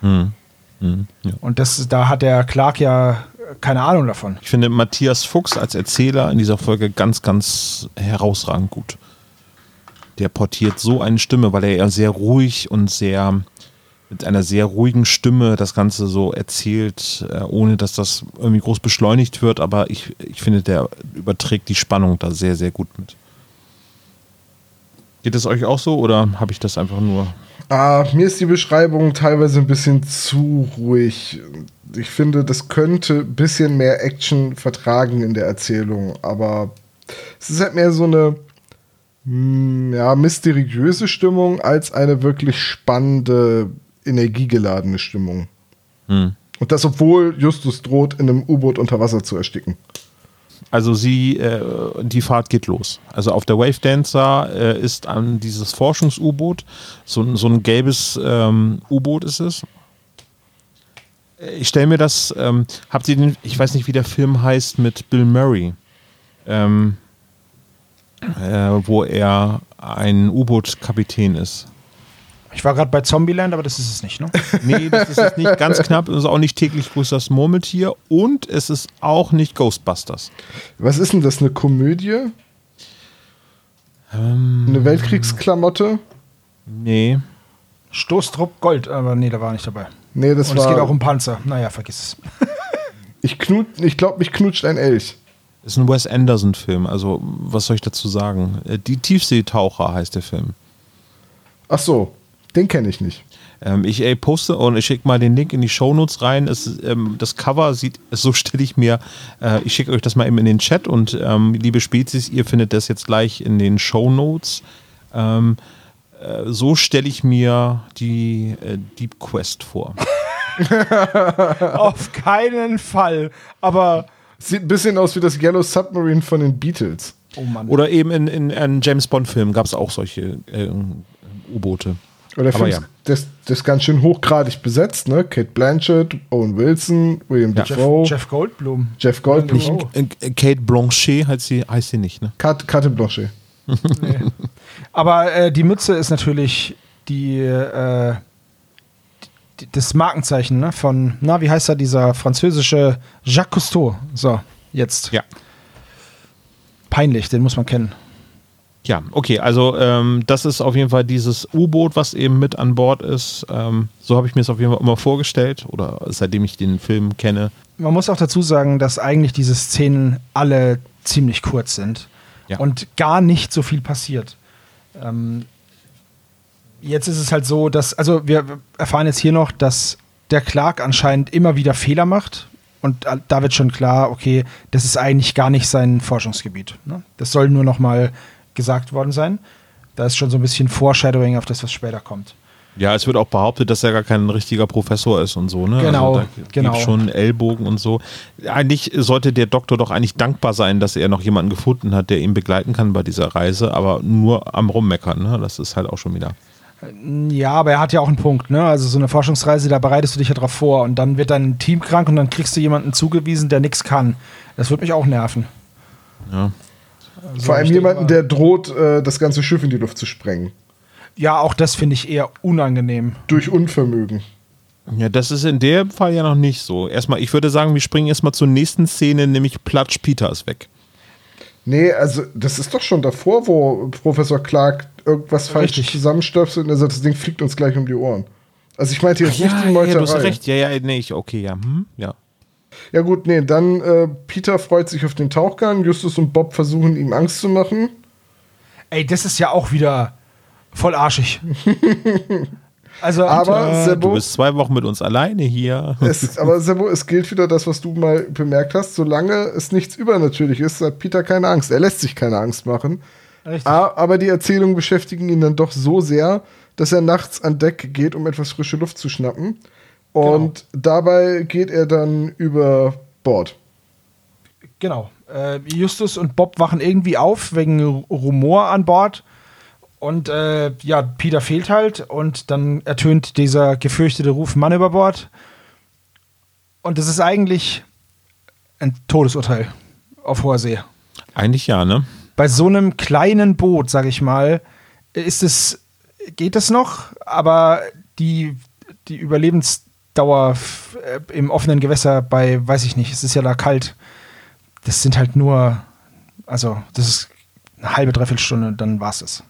Mhm. Mhm. Ja. Und das, da hat der Clark ja keine Ahnung davon. Ich finde Matthias Fuchs als Erzähler in dieser Folge ganz, ganz herausragend gut. Der portiert so eine Stimme, weil er ja sehr ruhig und sehr mit einer sehr ruhigen Stimme das Ganze so erzählt, äh, ohne dass das irgendwie groß beschleunigt wird. Aber ich, ich finde, der überträgt die Spannung da sehr, sehr gut mit. Geht es euch auch so oder habe ich das einfach nur? Ah, mir ist die Beschreibung teilweise ein bisschen zu ruhig. Ich finde, das könnte ein bisschen mehr Action vertragen in der Erzählung, aber es ist halt mehr so eine hm, ja, mysteriöse Stimmung als eine wirklich spannende, energiegeladene Stimmung. Hm. Und das, obwohl Justus droht, in einem U-Boot unter Wasser zu ersticken. Also sie, äh, die Fahrt geht los. Also auf der Wave Dancer äh, ist an dieses Forschungs-U-Boot, so, so ein gelbes ähm, U-Boot ist es. Ich stelle mir das, ähm, habt ihr den, ich weiß nicht, wie der Film heißt, mit Bill Murray, ähm, äh, wo er ein U-Boot-Kapitän ist. Ich war gerade bei Zombieland, aber das ist es nicht, ne? Nee, das ist es nicht ganz knapp. Es ist auch nicht täglich grüßt das Murmeltier und es ist auch nicht Ghostbusters. Was ist denn das, eine Komödie? eine Weltkriegsklamotte? Nee. Stoßtrupp Gold, aber nee, da war nicht dabei. Nee, das Und war. es geht auch um Panzer. Naja, vergiss es. ich knut, ich glaube, mich knutscht ein Elch. Ist ein Wes Anderson-Film, also was soll ich dazu sagen? Äh, Die Tiefseetaucher heißt der Film. Ach so. Den kenne ich nicht. Ähm, ich ey, poste und ich schicke mal den Link in die Shownotes rein. Es, ähm, das Cover sieht, so stelle ich mir, äh, ich schicke euch das mal eben in den Chat und ähm, liebe Spezies, ihr findet das jetzt gleich in den Shownotes. Ähm, äh, so stelle ich mir die äh, Deep Quest vor. Auf keinen Fall. Aber. Sieht ein bisschen aus wie das Yellow Submarine von den Beatles. Oh Mann. Oder eben in, in, in James Bond-Filmen gab es auch solche äh, U-Boote. Aber der Aber ja. das, das ist ganz schön hochgradig besetzt, ne? Kate Blanchett, Owen Wilson, William Ja. Jeff, Dafoe, Jeff, Jeff Goldblum. Goldblum, Oh. Äh, Kate Blanchet heißt sie, heißt sie nicht, ne? Kat, Kate Blanchet. Aber äh, die Mütze ist natürlich die, äh, die, das Markenzeichen ne? von, na, wie heißt er, dieser französische Jacques Cousteau. So, jetzt. Ja. Peinlich, den muss man kennen. Ja, okay, also ähm, das ist auf jeden Fall dieses U-Boot, was eben mit an Bord ist. Ähm, so habe ich mir es auf jeden Fall immer vorgestellt oder seitdem ich den Film kenne. Man muss auch dazu sagen, dass eigentlich diese Szenen alle ziemlich kurz sind Ja. und gar nicht so viel passiert. Ähm, jetzt ist es halt so, dass, also wir erfahren jetzt hier noch, dass der Clark anscheinend immer wieder Fehler macht. Und da wird schon klar, okay, das ist eigentlich gar nicht sein Forschungsgebiet. Ne? Das soll nur noch mal gesagt worden sein. Da ist schon so ein bisschen Foreshadowing auf das, was später kommt. Ja, es wird auch behauptet, dass er gar kein richtiger Professor ist und so, ne? Genau, also da genau. Gibt schon Ellbogen und so. Eigentlich sollte der Doktor doch eigentlich dankbar sein, dass er noch jemanden gefunden hat, der ihn begleiten kann bei dieser Reise, aber nur am Rummeckern, ne? Das ist halt auch schon wieder. Ja, aber er hat ja auch einen Punkt, ne? Also so eine Forschungsreise, da bereitest du dich ja drauf vor und dann wird dein Team krank und dann kriegst du jemanden zugewiesen, der nichts kann. Das wird mich auch nerven. Ja. Also Vor allem jemanden, der droht, äh, das ganze Schiff in die Luft zu sprengen. Ja, auch das finde ich eher unangenehm. Durch Unvermögen. Ja, das ist in dem Fall ja noch nicht so. Erstmal, ich würde sagen, wir springen erstmal zur nächsten Szene, nämlich Platsch Peter ist weg. Nee, also das ist doch schon davor, wo Professor Clark irgendwas falsch zusammenstöpselt und er sagt, das Ding fliegt uns gleich um die Ohren. Also ich meinte jetzt nicht die ja, Meuterei. du hast recht. Ja, ja, nee, ich, okay, ja. Hm, ja. Ja gut, nee, dann äh, Peter freut sich auf den Tauchgang, Justus und Bob versuchen ihm Angst zu machen. Ey, das ist ja auch wieder voll arschig. also, Aber Äh, Sebo, du bist zwei Wochen mit uns alleine hier. es, aber Sebo, es gilt wieder das, was du mal bemerkt hast. Solange es nichts übernatürlich ist, hat Peter keine Angst. Er lässt sich keine Angst machen. richtig. A- Aber die Erzählungen beschäftigen ihn dann doch so sehr, dass er nachts an Deck geht, um etwas frische Luft zu schnappen. Und dabei geht er dann über Bord. Genau. Äh, Justus und Bob wachen irgendwie auf wegen Ru- Rumor an Bord. Und äh, ja, Peter fehlt halt. Und dann ertönt dieser gefürchtete Ruf Mann über Bord. Und das ist eigentlich ein Todesurteil auf hoher See. Eigentlich ja, ne? Bei so einem kleinen Boot, sag ich mal, ist es, geht es noch, aber die, die Überlebensdauer f- äh, im offenen Gewässer bei, weiß ich nicht, es ist ja da kalt, das sind halt nur, also das ist eine halbe, dreiviertel Stunde, dann war's es.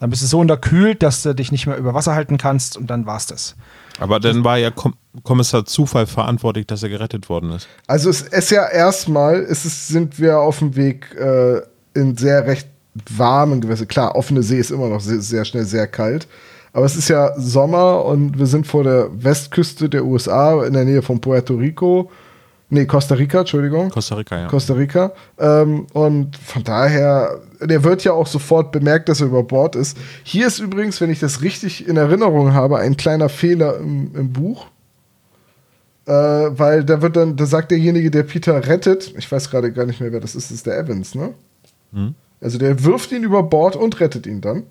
Dann bist du so unterkühlt, dass du dich nicht mehr über Wasser halten kannst und dann war's das. Aber dann war ja Kom Kommissar Zufall verantwortlich, dass er gerettet worden ist. Also es ist ja erstmal, es ist, sind wir auf dem Weg äh, in sehr recht warmen Gewässer. Klar, offene See ist immer noch sehr, sehr schnell sehr kalt. Aber es ist ja Sommer und wir sind vor der Westküste der USA in der Nähe von Puerto Rico. Nee, Costa Rica, Entschuldigung. Costa Rica, ja. Costa Rica. Ähm, und von daher, der wird ja auch sofort bemerkt, dass er über Bord ist. Hier ist übrigens, wenn ich das richtig in Erinnerung habe, ein kleiner Fehler im, im Buch. Äh, weil da wird dann, da sagt derjenige, der Peter rettet, ich weiß gerade gar nicht mehr, wer das ist, das ist der Evans, ne? Hm. Also der wirft ihn über Bord und rettet ihn dann.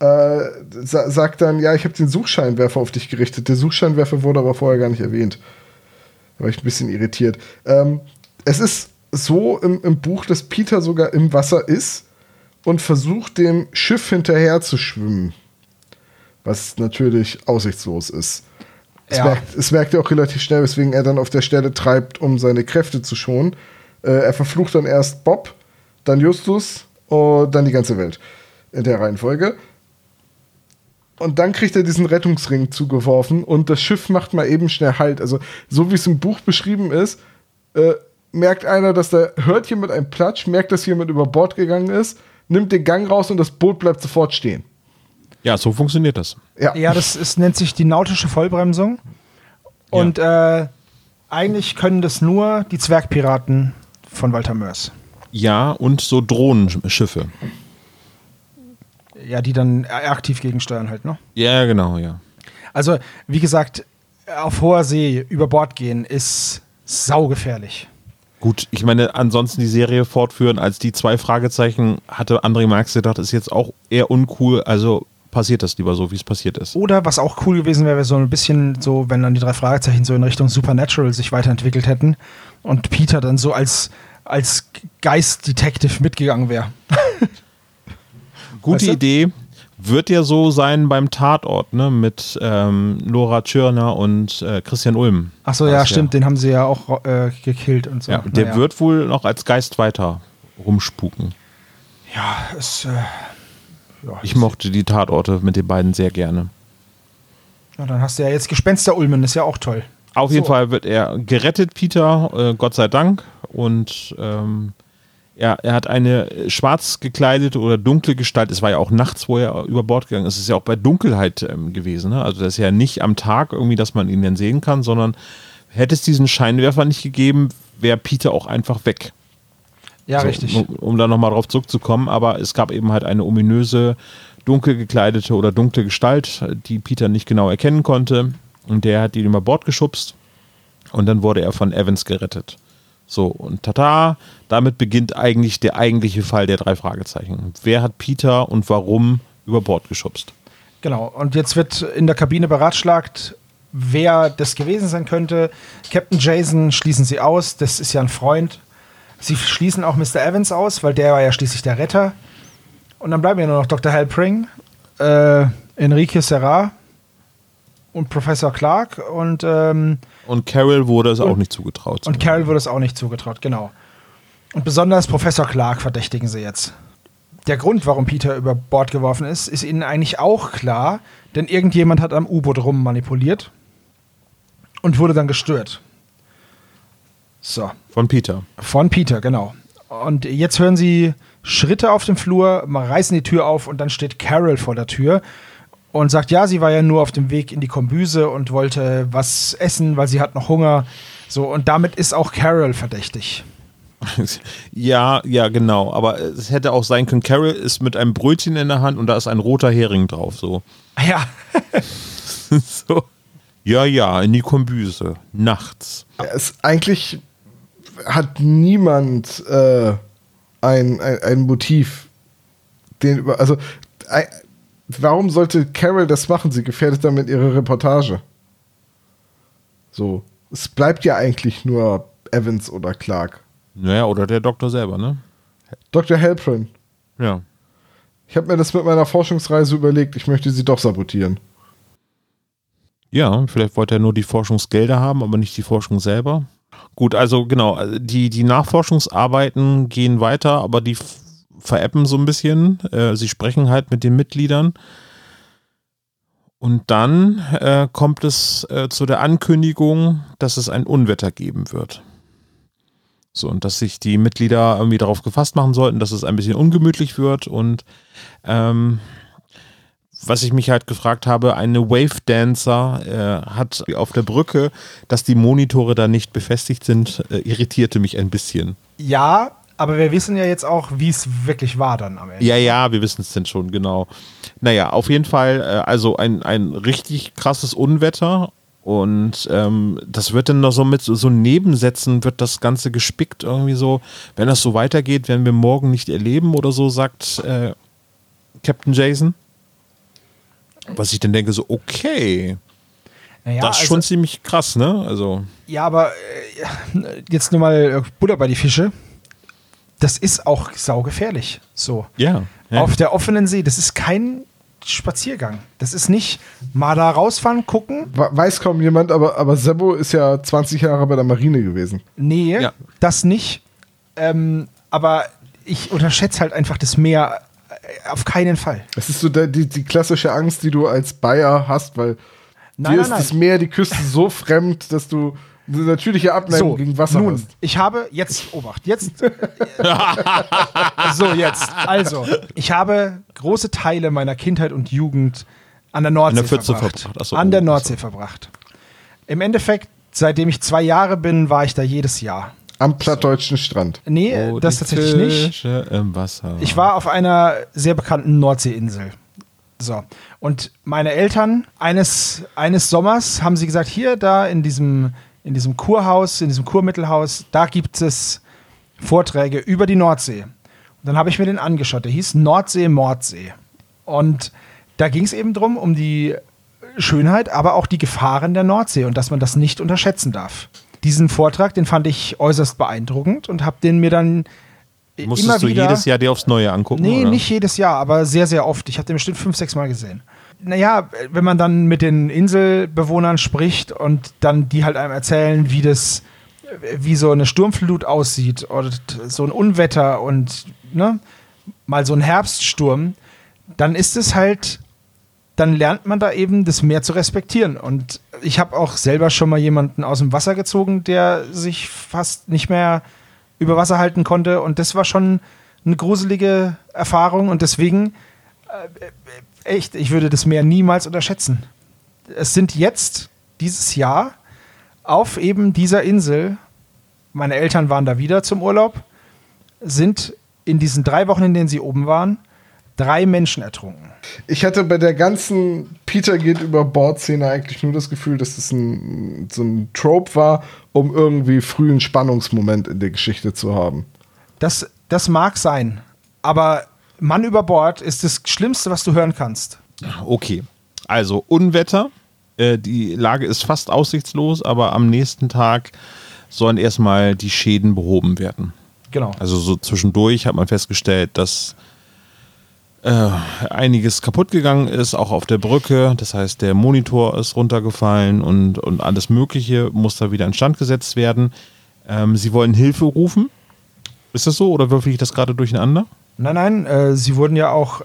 Äh, sa sagt dann, ja, ich habe den Suchscheinwerfer auf dich gerichtet. Der Suchscheinwerfer wurde aber vorher gar nicht erwähnt. Da war ich ein bisschen irritiert. Ähm, es ist so im, im Buch, dass Peter sogar im Wasser ist und versucht, dem Schiff hinterher zu schwimmen. Was natürlich aussichtslos ist. Es, Ja. merkt, es merkt er auch relativ schnell, weswegen er dann auf der Stelle treibt, um seine Kräfte zu schonen. Äh, er verflucht dann erst Bob, dann Justus und dann die ganze Welt in der Reihenfolge. Und dann kriegt er diesen Rettungsring zugeworfen und das Schiff macht mal eben schnell Halt. Also, so wie es im Buch beschrieben ist, äh, merkt einer, dass da hört jemand einen Platsch, merkt, dass jemand über Bord gegangen ist, nimmt den Gang raus und das Boot bleibt sofort stehen. Ja, so funktioniert das. Ja. Ja, das ist, nennt sich die nautische Vollbremsung. Und äh, eigentlich können das nur die Zwergpiraten von Walter Mörs. Ja, und so Drohnenschiffe. Ja, die dann aktiv gegensteuern halt, ne? Ja, genau, ja. Also, wie gesagt, auf hoher See über Bord gehen ist saugefährlich. Gut, ich meine, ansonsten die Serie fortführen als die zwei Fragezeichen hatte André Marx gedacht, ist jetzt auch eher uncool. Also passiert das lieber so, wie es passiert ist. Oder was auch cool gewesen wäre, wäre so ein bisschen so, wenn dann die drei Fragezeichen so in Richtung Supernatural sich weiterentwickelt hätten und Peter dann so als, als Geist-Detective mitgegangen wäre. Gute Weißt du? Idee. Wird ja so sein beim Tatort, ne? Mit ähm, Nora Tschirner und äh, Christian Ulm. Achso, ja, stimmt, den haben sie ja auch äh, gekillt und so. Ja, der Naja. wird wohl noch als Geist weiter rumspuken. Ja, es. Äh, ja, Ich mochte die Tatorte mit den beiden sehr gerne. ja, dann hast du ja jetzt Gespenster Ulmen, ist ja auch toll. Auf jeden So. Fall wird er gerettet, Peter, äh, Gott sei Dank. Und ähm, ja, er hat eine schwarz gekleidete oder dunkle Gestalt. Es war ja auch nachts, wo er über Bord gegangen ist. Es ist ja auch bei Dunkelheit ähm, gewesen. Ne? Also das ist ja nicht am Tag irgendwie, dass man ihn dann sehen kann, sondern hätte es diesen Scheinwerfer nicht gegeben, wäre Peter auch einfach weg. Ja, So, richtig. Um, um da nochmal drauf zurückzukommen, aber es gab eben halt eine ominöse, dunkel gekleidete oder dunkle Gestalt, die Peter nicht genau erkennen konnte. Und der hat ihn über Bord geschubst. Und dann wurde er von Evans gerettet. So, und tata, damit beginnt eigentlich der eigentliche Fall der drei Fragezeichen. Wer hat Peter und warum über Bord geschubst? Genau. Und jetzt wird in der Kabine beratschlagt, wer das gewesen sein könnte. Captain Jason schließen sie aus, das ist ja ein Freund. Sie schließen auch Mr. Evans aus, weil der war ja schließlich der Retter. Und dann bleiben ja nur noch Dr. Halpring, äh, Enrique Serra und Professor Clark und, ähm, Und Carol wurde es auch Und- nicht zugetraut. und Carol wurde es auch nicht zugetraut, genau. Und besonders Professor Clark verdächtigen sie jetzt. Der Grund, warum Peter über Bord geworfen ist, ist ihnen eigentlich auch klar, denn irgendjemand hat am U-Boot rum manipuliert und wurde dann gestört. So, Von Peter. von Peter, genau. Und jetzt hören sie Schritte auf dem Flur, reißen die Tür auf und dann steht Carol vor der Tür und sagt, ja, sie war ja nur auf dem Weg in die Kombüse und wollte was essen, weil sie hat noch Hunger. So, und damit ist auch Carol verdächtig. ja, ja, genau. Aber es hätte auch sein können, Carol ist mit einem Brötchen in der Hand und da ist ein roter Hering drauf. So. Ah Ja, so. Ja, ja, in die Kombüse. Nachts. Es, eigentlich hat niemand äh, ein, ein, ein Motiv, den über. Also, warum sollte Carol das machen? Sie gefährdet damit ihre Reportage. So. Es bleibt ja eigentlich nur Evans oder Clark. Naja, oder der Doktor selber, ne? Dr. Halprin. Ja. Ich habe mir das mit meiner Forschungsreise überlegt, ich möchte sie doch sabotieren. Ja, vielleicht wollte er nur die Forschungsgelder haben, aber nicht die Forschung selber. Gut, also genau, also die, die Nachforschungsarbeiten gehen weiter, aber die veräppen so ein bisschen. Äh, sie sprechen halt mit den Mitgliedern. Und dann äh, kommt es äh, zu der Ankündigung, dass es ein Unwetter geben wird. So, und dass sich die Mitglieder irgendwie darauf gefasst machen sollten, dass es ein bisschen ungemütlich wird. Und ähm, was ich mich halt gefragt habe, eine Wave Dancer äh, hat auf der Brücke, dass die Monitore da nicht befestigt sind, äh, irritierte mich ein bisschen. ja, aber wir wissen ja jetzt auch, wie es wirklich war dann am Ende. Ja, ja, wir wissen es denn schon, genau. Naja, auf jeden Fall, äh, also ein, ein richtig krasses Unwetter. Und ähm, das wird dann noch so mit so, so Nebensätzen wird das Ganze gespickt irgendwie so. Wenn das so weitergeht, werden wir morgen nicht erleben oder so, sagt äh, Captain Jason. Was ich dann denke, so, okay, Naja, das ist also- schon ziemlich krass, ne? Also, Ja, aber äh, jetzt nur mal äh, Butter bei die Fische. Das ist auch saugefährlich. So. ja. ja. Auf der offenen See, das ist kein Spaziergang. Das ist nicht mal da rausfahren, gucken. We- Weiß kaum jemand, aber, aber Sebo ist ja 20 Jahre bei der Marine gewesen. Nee, Ja. das nicht. Ähm, aber ich unterschätze halt einfach das Meer äh, auf keinen Fall. Es ist so der, die, die klassische Angst, die du als Bayer hast, weil Nein, dir nein, ist nein. das Meer, die Küste so fremd, dass du Eine natürliche Abneigung So, gegen Wasser nun, hast. ich habe jetzt, Obacht, jetzt. so, jetzt. Also, ich habe große Teile meiner Kindheit und Jugend an der Nordsee der Pfütze verbracht. verbracht. Ach so, an oh, der so. Nordsee verbracht. Im Endeffekt, seitdem ich zwei Jahre bin, war ich da jedes Jahr. Am plattdeutschen Strand. Nee, Oh, das die tatsächlich nicht. Im Wasser. Ich war auf einer sehr bekannten Nordseeinsel. So. Und meine Eltern, eines, eines Sommers, haben sie gesagt: Hier, da in diesem, in diesem Kurhaus, in diesem Kurmittelhaus, da gibt es Vorträge über die Nordsee. Und dann habe ich mir den angeschaut. Der hieß Nordsee, Mordsee. Und da ging es eben drum, um die Schönheit, aber auch die Gefahren der Nordsee und dass man das nicht unterschätzen darf. Diesen Vortrag, den fand ich äußerst beeindruckend und habe den mir dann Musstest immer du wieder jedes Jahr dir aufs Neue angucken? Nee, oder? nicht jedes Jahr, aber sehr, sehr oft. Ich habe den bestimmt fünf, sechs Mal gesehen. Naja, wenn man dann mit den Inselbewohnern spricht und dann die halt einem erzählen, wie das, wie so eine Sturmflut aussieht oder so ein Unwetter und ne, mal so ein Herbststurm, dann ist es halt, dann lernt man da eben das Meer zu respektieren. Und ich habe auch selber schon mal jemanden aus dem Wasser gezogen, der sich fast nicht mehr über Wasser halten konnte. Und das war schon eine gruselige Erfahrung. Und deswegen, äh, echt, ich würde das Meer niemals unterschätzen. Es sind jetzt, dieses Jahr, auf eben dieser Insel, meine Eltern waren da wieder zum Urlaub, sind in diesen drei Wochen, in denen sie oben waren, drei Menschen ertrunken. Ich hatte bei der ganzen Peter geht über Bord-Szene eigentlich nur das Gefühl, dass es ein, so ein Trope war, um irgendwie frühen Spannungsmoment in der Geschichte zu haben. Das, das mag sein, aber Mann über Bord ist das Schlimmste, was du hören kannst. Okay. Also Unwetter. Äh, die Lage ist fast aussichtslos, aber am nächsten Tag sollen erstmal die Schäden behoben werden. Genau. Also so zwischendurch hat man festgestellt, dass äh, einiges kaputt gegangen ist, auch auf der Brücke. Das heißt, der Monitor ist runtergefallen und, und alles Mögliche muss da wieder instand gesetzt werden. Ähm, sie wollen Hilfe rufen. Ist das so oder würfel ich das gerade durcheinander? Nein, nein, äh, sie wurden ja auch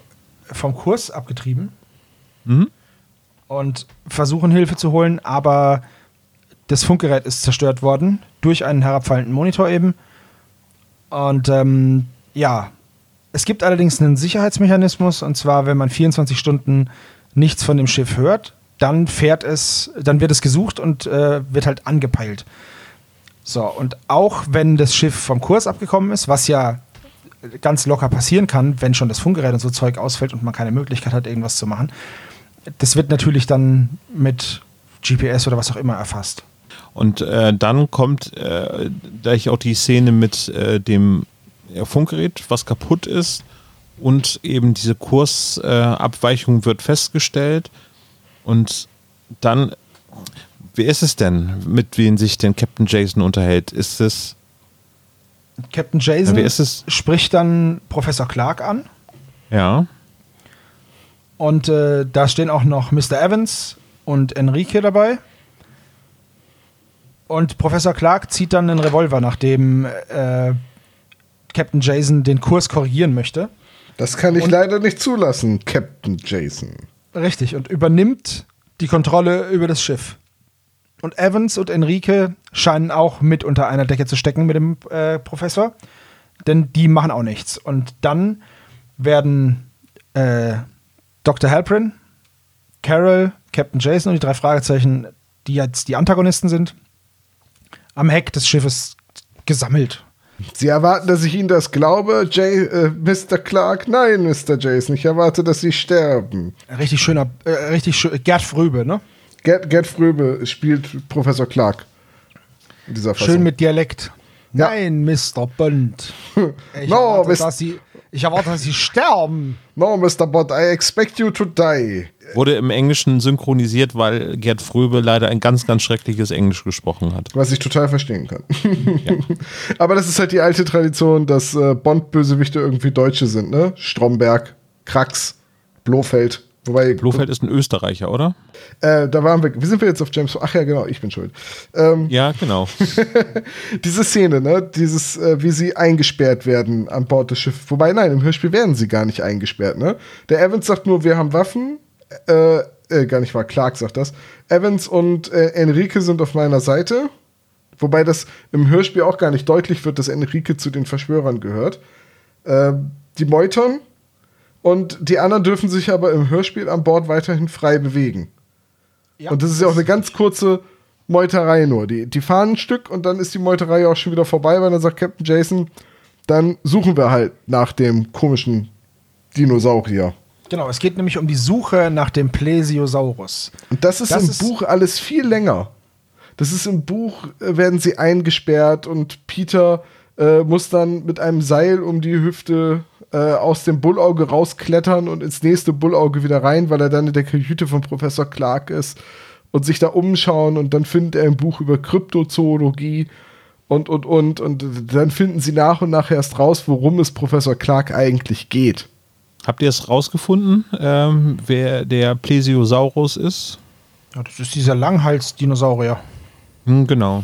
vom Kurs abgetrieben Mhm. und versuchen Hilfe zu holen, aber das Funkgerät ist zerstört worden durch einen herabfallenden Monitor eben. Und ähm, ja, es gibt allerdings einen Sicherheitsmechanismus und zwar, wenn man 24 Stunden nichts von dem Schiff hört, dann fährt es, dann wird es gesucht und äh, wird halt angepeilt. So, und auch wenn das Schiff vom Kurs abgekommen ist, was ja ganz locker passieren kann, wenn schon das Funkgerät und so Zeug ausfällt und man keine Möglichkeit hat, irgendwas zu machen, das wird natürlich dann mit GPS oder was auch immer erfasst. Und äh, dann kommt äh, gleich auch die Szene mit äh, dem Funkgerät, was kaputt ist. Und eben diese Kursabweichung wird festgestellt. Und dann, wer ist es denn, mit wem sich denn Captain Jason unterhält? Ist es, Captain ja, Jason es? spricht dann Professor Clark an Ja. und äh, da stehen auch noch Mr. Evans und Enrique dabei. Und Professor Clark zieht dann einen Revolver, nachdem äh, Captain Jason den Kurs korrigieren möchte. Das kann ich Und- leider nicht zulassen, Captain Jason. Richtig, und übernimmt die Kontrolle über das Schiff. Und Evans und Enrique scheinen auch mit unter einer Decke zu stecken mit dem äh, Professor, denn die machen auch nichts. Und dann werden äh, Dr. Halprin, Carol, Captain Jason und die drei Fragezeichen, die jetzt die Antagonisten sind, am Heck des Schiffes gesammelt. Sie erwarten, dass ich Ihnen das glaube, Jay, äh, Mr. Clark? Nein, Mr. Jason, ich erwarte, dass Sie sterben. Richtig schöner, äh, richtig schön, Gerd Fröbe, ne? Gerd, Gerd Fröbe spielt Professor Clark. In dieser Fassung. Schön mit Dialekt. Ja. Nein, Mr. Bond. Ich, No, erwarte, Mist- dass Sie, ich erwarte, dass Sie sterben. No, Mr. Bond, I expect you to die. Wurde im Englischen synchronisiert, weil Gerd Fröbe leider ein ganz, ganz schreckliches Englisch gesprochen hat. Was ich total verstehen kann. Aber das ist halt die alte Tradition, dass äh, Bond-Bösewichte irgendwie Deutsche sind, ne? Stromberg, Krax, Blofeld. Wobei, Blofeld ist ein Österreicher, oder? äh, da waren wir. Wie sind wir jetzt auf James? Ach ja, genau, ich bin schuld. Ähm, Ja, genau. diese Szene, ne? Dieses, äh, wie sie eingesperrt werden an Bord des Schiffes. Wobei, nein, im Hörspiel werden sie gar nicht eingesperrt, ne? Der Evans sagt nur, wir haben Waffen. Äh, äh, gar nicht wahr, Clark sagt das. Evans und äh, Enrique sind auf meiner Seite. wobei das im Hörspiel auch gar nicht deutlich wird, dass Enrique zu den Verschwörern gehört. Äh, die meutern und die anderen dürfen sich aber im Hörspiel an Bord weiterhin frei bewegen. Ja, und das ist ja auch eine ganz kurze Meuterei nur. Die, die fahren ein Stück und dann ist die Meuterei auch schon wieder vorbei, weil dann sagt Captain Jason, dann suchen wir halt nach dem komischen Dinosaurier. Genau, es geht nämlich um die Suche nach dem Plesiosaurus. Und das ist Das im ist- Buch alles viel länger. Das ist im Buch, äh, werden sie eingesperrt und Peter äh, muss dann mit einem Seil um die Hüfte äh, aus dem Bullauge rausklettern und ins nächste Bullauge wieder rein, weil er dann in der Kajüte von Professor Clark ist und sich da umschauen und dann findet er ein Buch über Kryptozoologie und, und, und, und dann finden sie nach und nach erst raus, worum es Professor Clark eigentlich geht. Habt ihr es rausgefunden, ähm, wer der Plesiosaurus ist? Ja, das ist dieser Langhals-Dinosaurier. Hm, genau.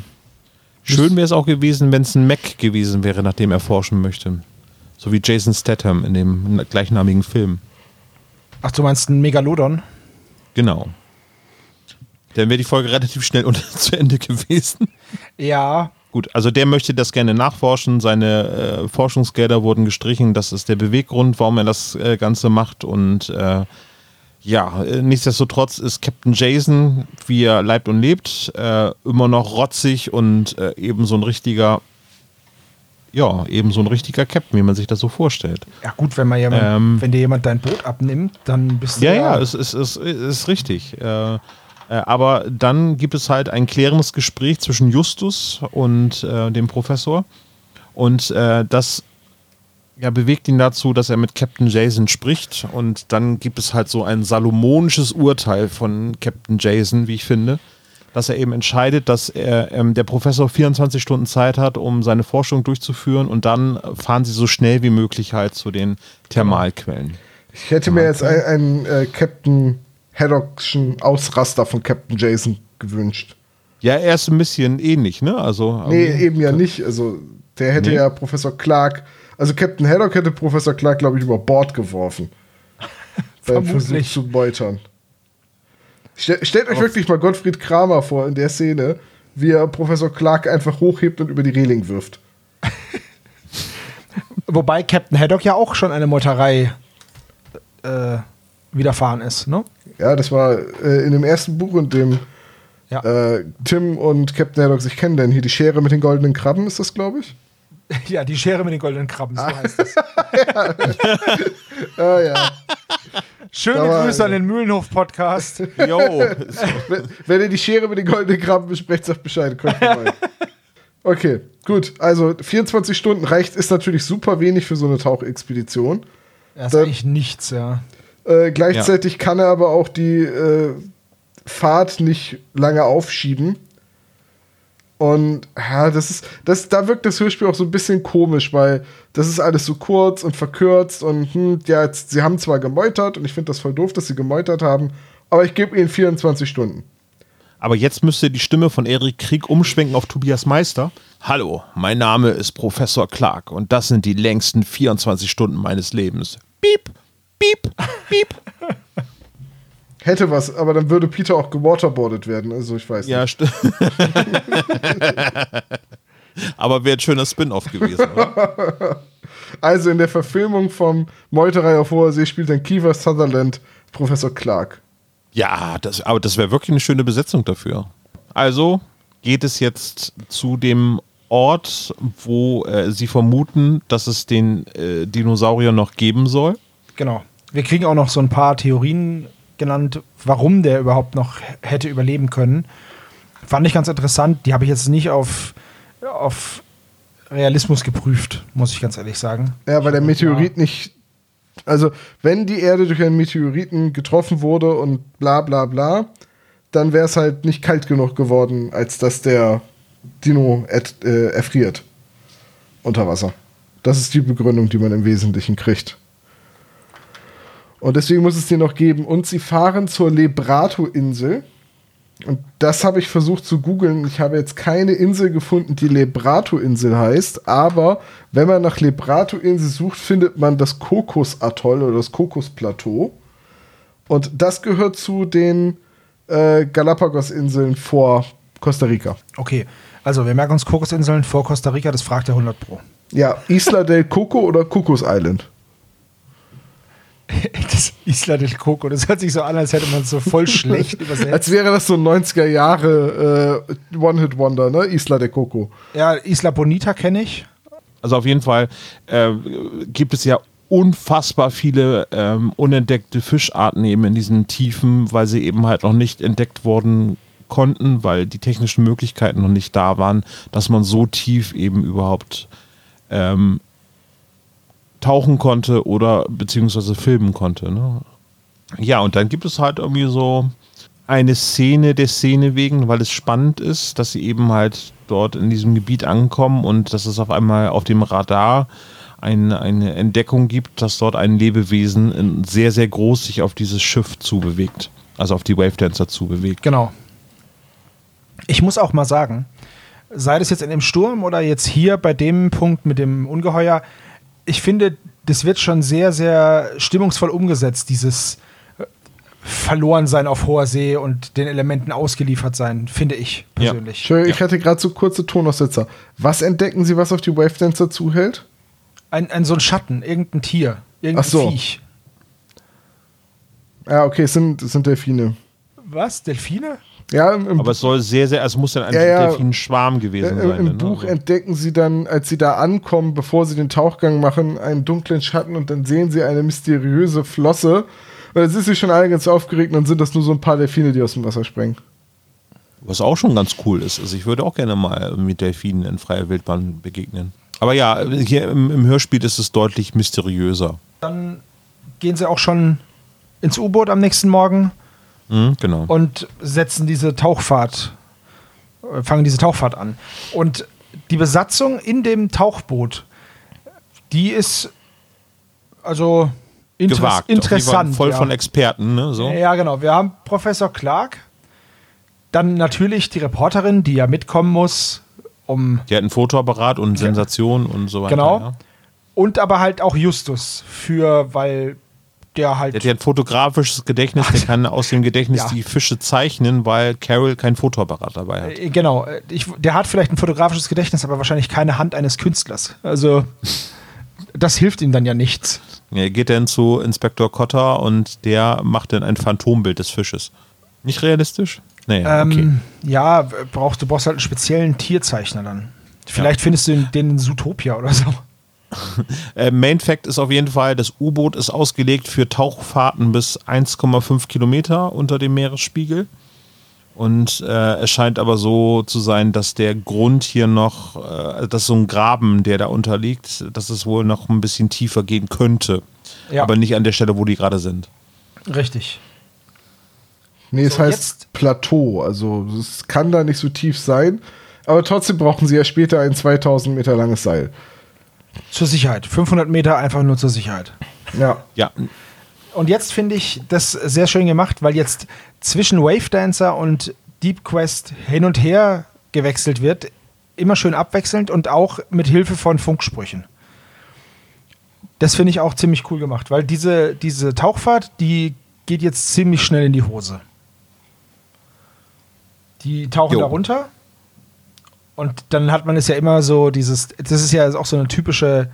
Schön wäre es auch gewesen, wenn es ein Mac gewesen wäre, nach dem er forschen möchte. So wie Jason Statham in dem gleichnamigen Film. Ach, du meinst ein Megalodon? Genau. Dann wäre die Folge relativ schnell unter zu Ende gewesen. Ja, Gut, also der möchte das gerne nachforschen. Seine äh, Forschungsgelder wurden gestrichen. Das ist der Beweggrund, warum er das äh, Ganze macht. Und äh, ja, äh, nichtsdestotrotz ist Captain Jason, wie er leibt und lebt, äh, immer noch rotzig und äh, eben so ein richtiger, ja, eben so ein richtiger Captain, wie man sich das so vorstellt. ja gut, wenn, man jemand, Ähm. wenn dir jemand dein Boot abnimmt, dann bist du Ja, ja, es ist, es ist, ist richtig. Äh, äh, aber dann gibt es halt ein klärendes Gespräch zwischen Justus und äh, dem Professor. Und das ja, bewegt ihn dazu, dass er mit Captain Jason spricht. Und dann gibt es halt so ein salomonisches Urteil von Captain Jason, wie ich finde, dass er eben entscheidet, dass er, ähm, der Professor 24 Stunden Zeit hat, um seine Forschung durchzuführen. Und dann fahren sie so schnell wie möglich halt zu den Thermalquellen. Ich hätte mir jetzt einen, einen äh, Captain Haddockschen Ausraster von Captain Jason gewünscht. Ja, er ist ein bisschen ähnlich, ne? Also, Nee, ähm, eben ja nicht. Also, der hätte Nee. ja Professor Clark, also Captain Haddock hätte Professor Clark, glaube ich, über Bord geworfen. Beim Versuch zu meutern. Ste stellt euch wirklich mal Gottfried Kramer vor in der Szene, wie er Professor Clark einfach hochhebt und über die Reling wirft. Wobei Captain Haddock ja auch schon eine Meuterei äh, widerfahren ist, ne? Ja, das war äh, in dem ersten Buch, in dem Ja. äh, Tim und Captain Haddock sich kennenlernen. Hier die Schere mit den goldenen Krabben ist das, glaube ich. Ja, die Schere mit den goldenen Krabben, so heißt das. Ah ja. Schöne war- Grüße an den Mühlenhof-Podcast. yo, wenn, wenn ihr die Schere mit den goldenen Krabben besprecht, sagt Bescheid. Okay, gut. Also 24 Stunden reicht, ist natürlich super wenig für so eine Tauchexpedition. Das ist Da- eigentlich nichts, ja. Äh, gleichzeitig kann er aber auch die äh, Fahrt nicht lange aufschieben. Und ja, das ist, das, da wirkt das Hörspiel auch so ein bisschen komisch, weil das ist alles so kurz und verkürzt und hm, ja, jetzt, sie haben zwar gemeutert und ich finde das voll doof, dass sie gemeutert haben, aber ich gebe ihnen 24 Stunden. Aber jetzt müsste die Stimme von Erik Krieg umschwenken auf Tobias Meister. Hallo, mein Name ist Professor Clark und das sind die längsten 24 Stunden meines Lebens. Piep, piep, piep. Hätte was, aber dann würde Peter auch gewaterboardet werden, also ich weiß Ja, nicht. stimmt. Aber wäre ein schöner Spin-off gewesen, oder? Also in der Verfilmung vom Meuterei auf hoher See spielt dann Kiefer Sutherland Professor Clark. Ja, das, aber das wäre wirklich eine schöne Besetzung dafür. Also geht es jetzt zu dem Ort, wo äh, sie vermuten, dass es den äh, Dinosaurier noch geben soll. Genau. Wir kriegen auch noch so ein paar Theorien genannt, warum der überhaupt noch hätte überleben können. Fand ich ganz interessant. Die habe ich jetzt nicht auf, auf Realismus geprüft, muss ich ganz ehrlich sagen. Ja, weil der Meteorit nicht. Also, wenn die Erde durch einen Meteoriten getroffen wurde und bla bla bla, dann wäre es halt nicht kalt genug geworden, als dass der Dino et, äh, erfriert. Unter Wasser. Das ist die Begründung, die man im Wesentlichen kriegt. Und deswegen muss es den noch geben. Und sie fahren zur Lebrato-Insel. Und das habe ich versucht zu googeln. Ich habe jetzt keine Insel gefunden, die Lebrato-Insel heißt. Aber wenn man nach Lebrato-Insel sucht, findet man das Kokos-Atoll oder das Kokosplateau. Und das gehört zu den äh, Galapagos-Inseln vor Costa Rica. Okay, also wir merken uns Kokosinseln vor Costa Rica, das fragt der 100 Pro. Ja, Isla del Coco oder Kokos Island? Das Isla del Coco, das hört sich so an, als hätte man es so voll schlecht übersetzt. Als wäre das so ein 90er Jahre äh, One-Hit-Wonder, ne? Isla del Coco. Ja, Isla Bonita kenne ich. Also auf jeden Fall äh, gibt es ja unfassbar viele ähm, unentdeckte Fischarten eben in diesen Tiefen, weil sie eben halt noch nicht entdeckt worden konnten, weil die technischen Möglichkeiten noch nicht da waren, dass man so tief eben überhaupt ähm, tauchen konnte oder beziehungsweise filmen konnte. Ne? Ja, und dann gibt es halt irgendwie so eine Szene der Szene wegen, weil es spannend ist, dass sie eben halt dort in diesem Gebiet ankommen und dass es auf einmal auf dem Radar ein, eine Entdeckung gibt, dass dort ein Lebewesen sehr, sehr groß sich auf dieses Schiff zubewegt. Also auf die Wave Dancer zubewegt. Genau. Ich muss auch mal sagen, sei das jetzt in dem Sturm oder jetzt hier bei dem Punkt mit dem Ungeheuer, ich finde, das wird schon sehr, sehr stimmungsvoll umgesetzt, dieses äh, verloren sein auf hoher See und den Elementen ausgeliefert sein, finde ich persönlich. Ja. Entschuldigung, ich hatte gerade so kurze Tonaussetzer. Was entdecken Sie, was auf die Wave Dancer zuhält? Ein, ein so ein Schatten, irgendein Tier, irgendein Ach so. Viech. Ja, okay, es sind, es sind Delfine. Was? Delfine? Ja, im, im, Aber es soll sehr, sehr, es muss dann ein Ja, ja. Delfinenschwarm gewesen äh, sein. im ne? Buch Also- entdecken Sie dann, als Sie da ankommen, bevor Sie den Tauchgang machen, einen dunklen Schatten und dann sehen Sie eine mysteriöse Flosse. Und dann sind Sie schon alle ganz aufgeregt und dann sind das nur so ein paar Delfine, die aus dem Wasser springen. Was auch schon ganz cool ist. Also ich würde auch gerne mal mit Delfinen in freier Wildbahn begegnen. Aber ja, hier im, im Hörspiel ist es deutlich mysteriöser. Dann gehen sie auch schon ins U-Boot am nächsten Morgen Mhm, genau. und setzen diese Tauchfahrt, äh, fangen diese Tauchfahrt an. Und die Besatzung in dem Tauchboot, die ist also interess Gewagt. interessant. Voll ja. von Experten, ne? So. Ja, genau. Wir haben Professor Clark, dann natürlich die Reporterin, die ja mitkommen muss, um Die hat ein Fotoapparat und Sensation und so weiter. Genau. Ja. und aber halt auch Justus für, weil der halt Der hat ja ein fotografisches Gedächtnis, der kann aus dem Gedächtnis Ja. die Fische zeichnen, weil Carol kein Fotoapparat dabei hat. Äh, Genau, äh, ich, der hat vielleicht ein fotografisches Gedächtnis, aber wahrscheinlich keine Hand eines Künstlers. Also, das hilft ihm dann ja nichts. Er geht dann zu Inspektor Cotter und der macht dann ein Phantombild des Fisches. Nicht realistisch? Naja, okay. Ähm, Ja, brauchst, du brauchst halt einen speziellen Tierzeichner dann. Vielleicht findest du den in Zootopia oder so. Äh, Main Fact ist auf jeden Fall, das U-Boot ist ausgelegt für Tauchfahrten bis 1,5 Kilometer unter dem Meeresspiegel. Und äh, es scheint aber so zu sein, dass der Grund hier noch, äh, dass so ein Graben, der da unterliegt, dass es wohl noch ein bisschen tiefer gehen könnte. Ja. Aber nicht an der Stelle, wo die gerade sind. Richtig. Nee, es So, heißt jetzt- Plateau. Also es kann da nicht so tief sein. Aber trotzdem brauchen Sie ja später ein 2000 Meter langes Seil. Zur Sicherheit. 500 Meter einfach nur zur Sicherheit. Ja. Ja, Und jetzt finde ich das sehr schön gemacht, weil jetzt zwischen Wave Dancer und Deep Quest hin und her gewechselt wird. Immer schön abwechselnd und auch mit Hilfe von Funksprüchen. Das finde ich auch ziemlich cool gemacht, weil diese, diese Tauchfahrt, die geht jetzt ziemlich schnell in die Hose. Die tauchen Jo. da runter und dann hat man es ja immer so dieses, das ist ja auch so eine typische,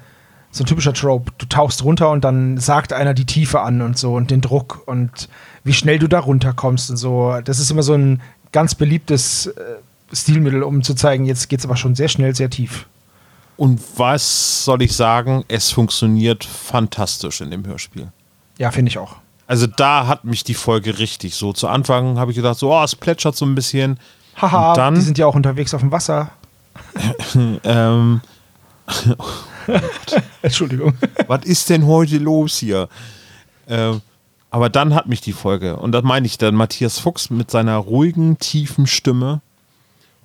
so ein typischer Trope. Du tauchst runter und dann sagt einer die Tiefe an und so und den Druck und wie schnell du da runterkommst und so. Das ist immer so ein ganz beliebtes äh, Stilmittel, um zu zeigen, jetzt geht es aber schon sehr schnell, sehr tief. und was soll ich sagen? Es funktioniert fantastisch in dem Hörspiel. Ja, finde ich auch. Also da hat mich die Folge richtig so. Zu Anfang habe ich gedacht, so, oh, es plätschert so ein bisschen. Haha, dann- die sind ja auch unterwegs auf dem Wasser. Ähm, Entschuldigung. was ist denn heute los hier? Ähm, aber dann hat mich die Folge, und das meine ich dann, Matthias Fuchs mit seiner ruhigen, tiefen Stimme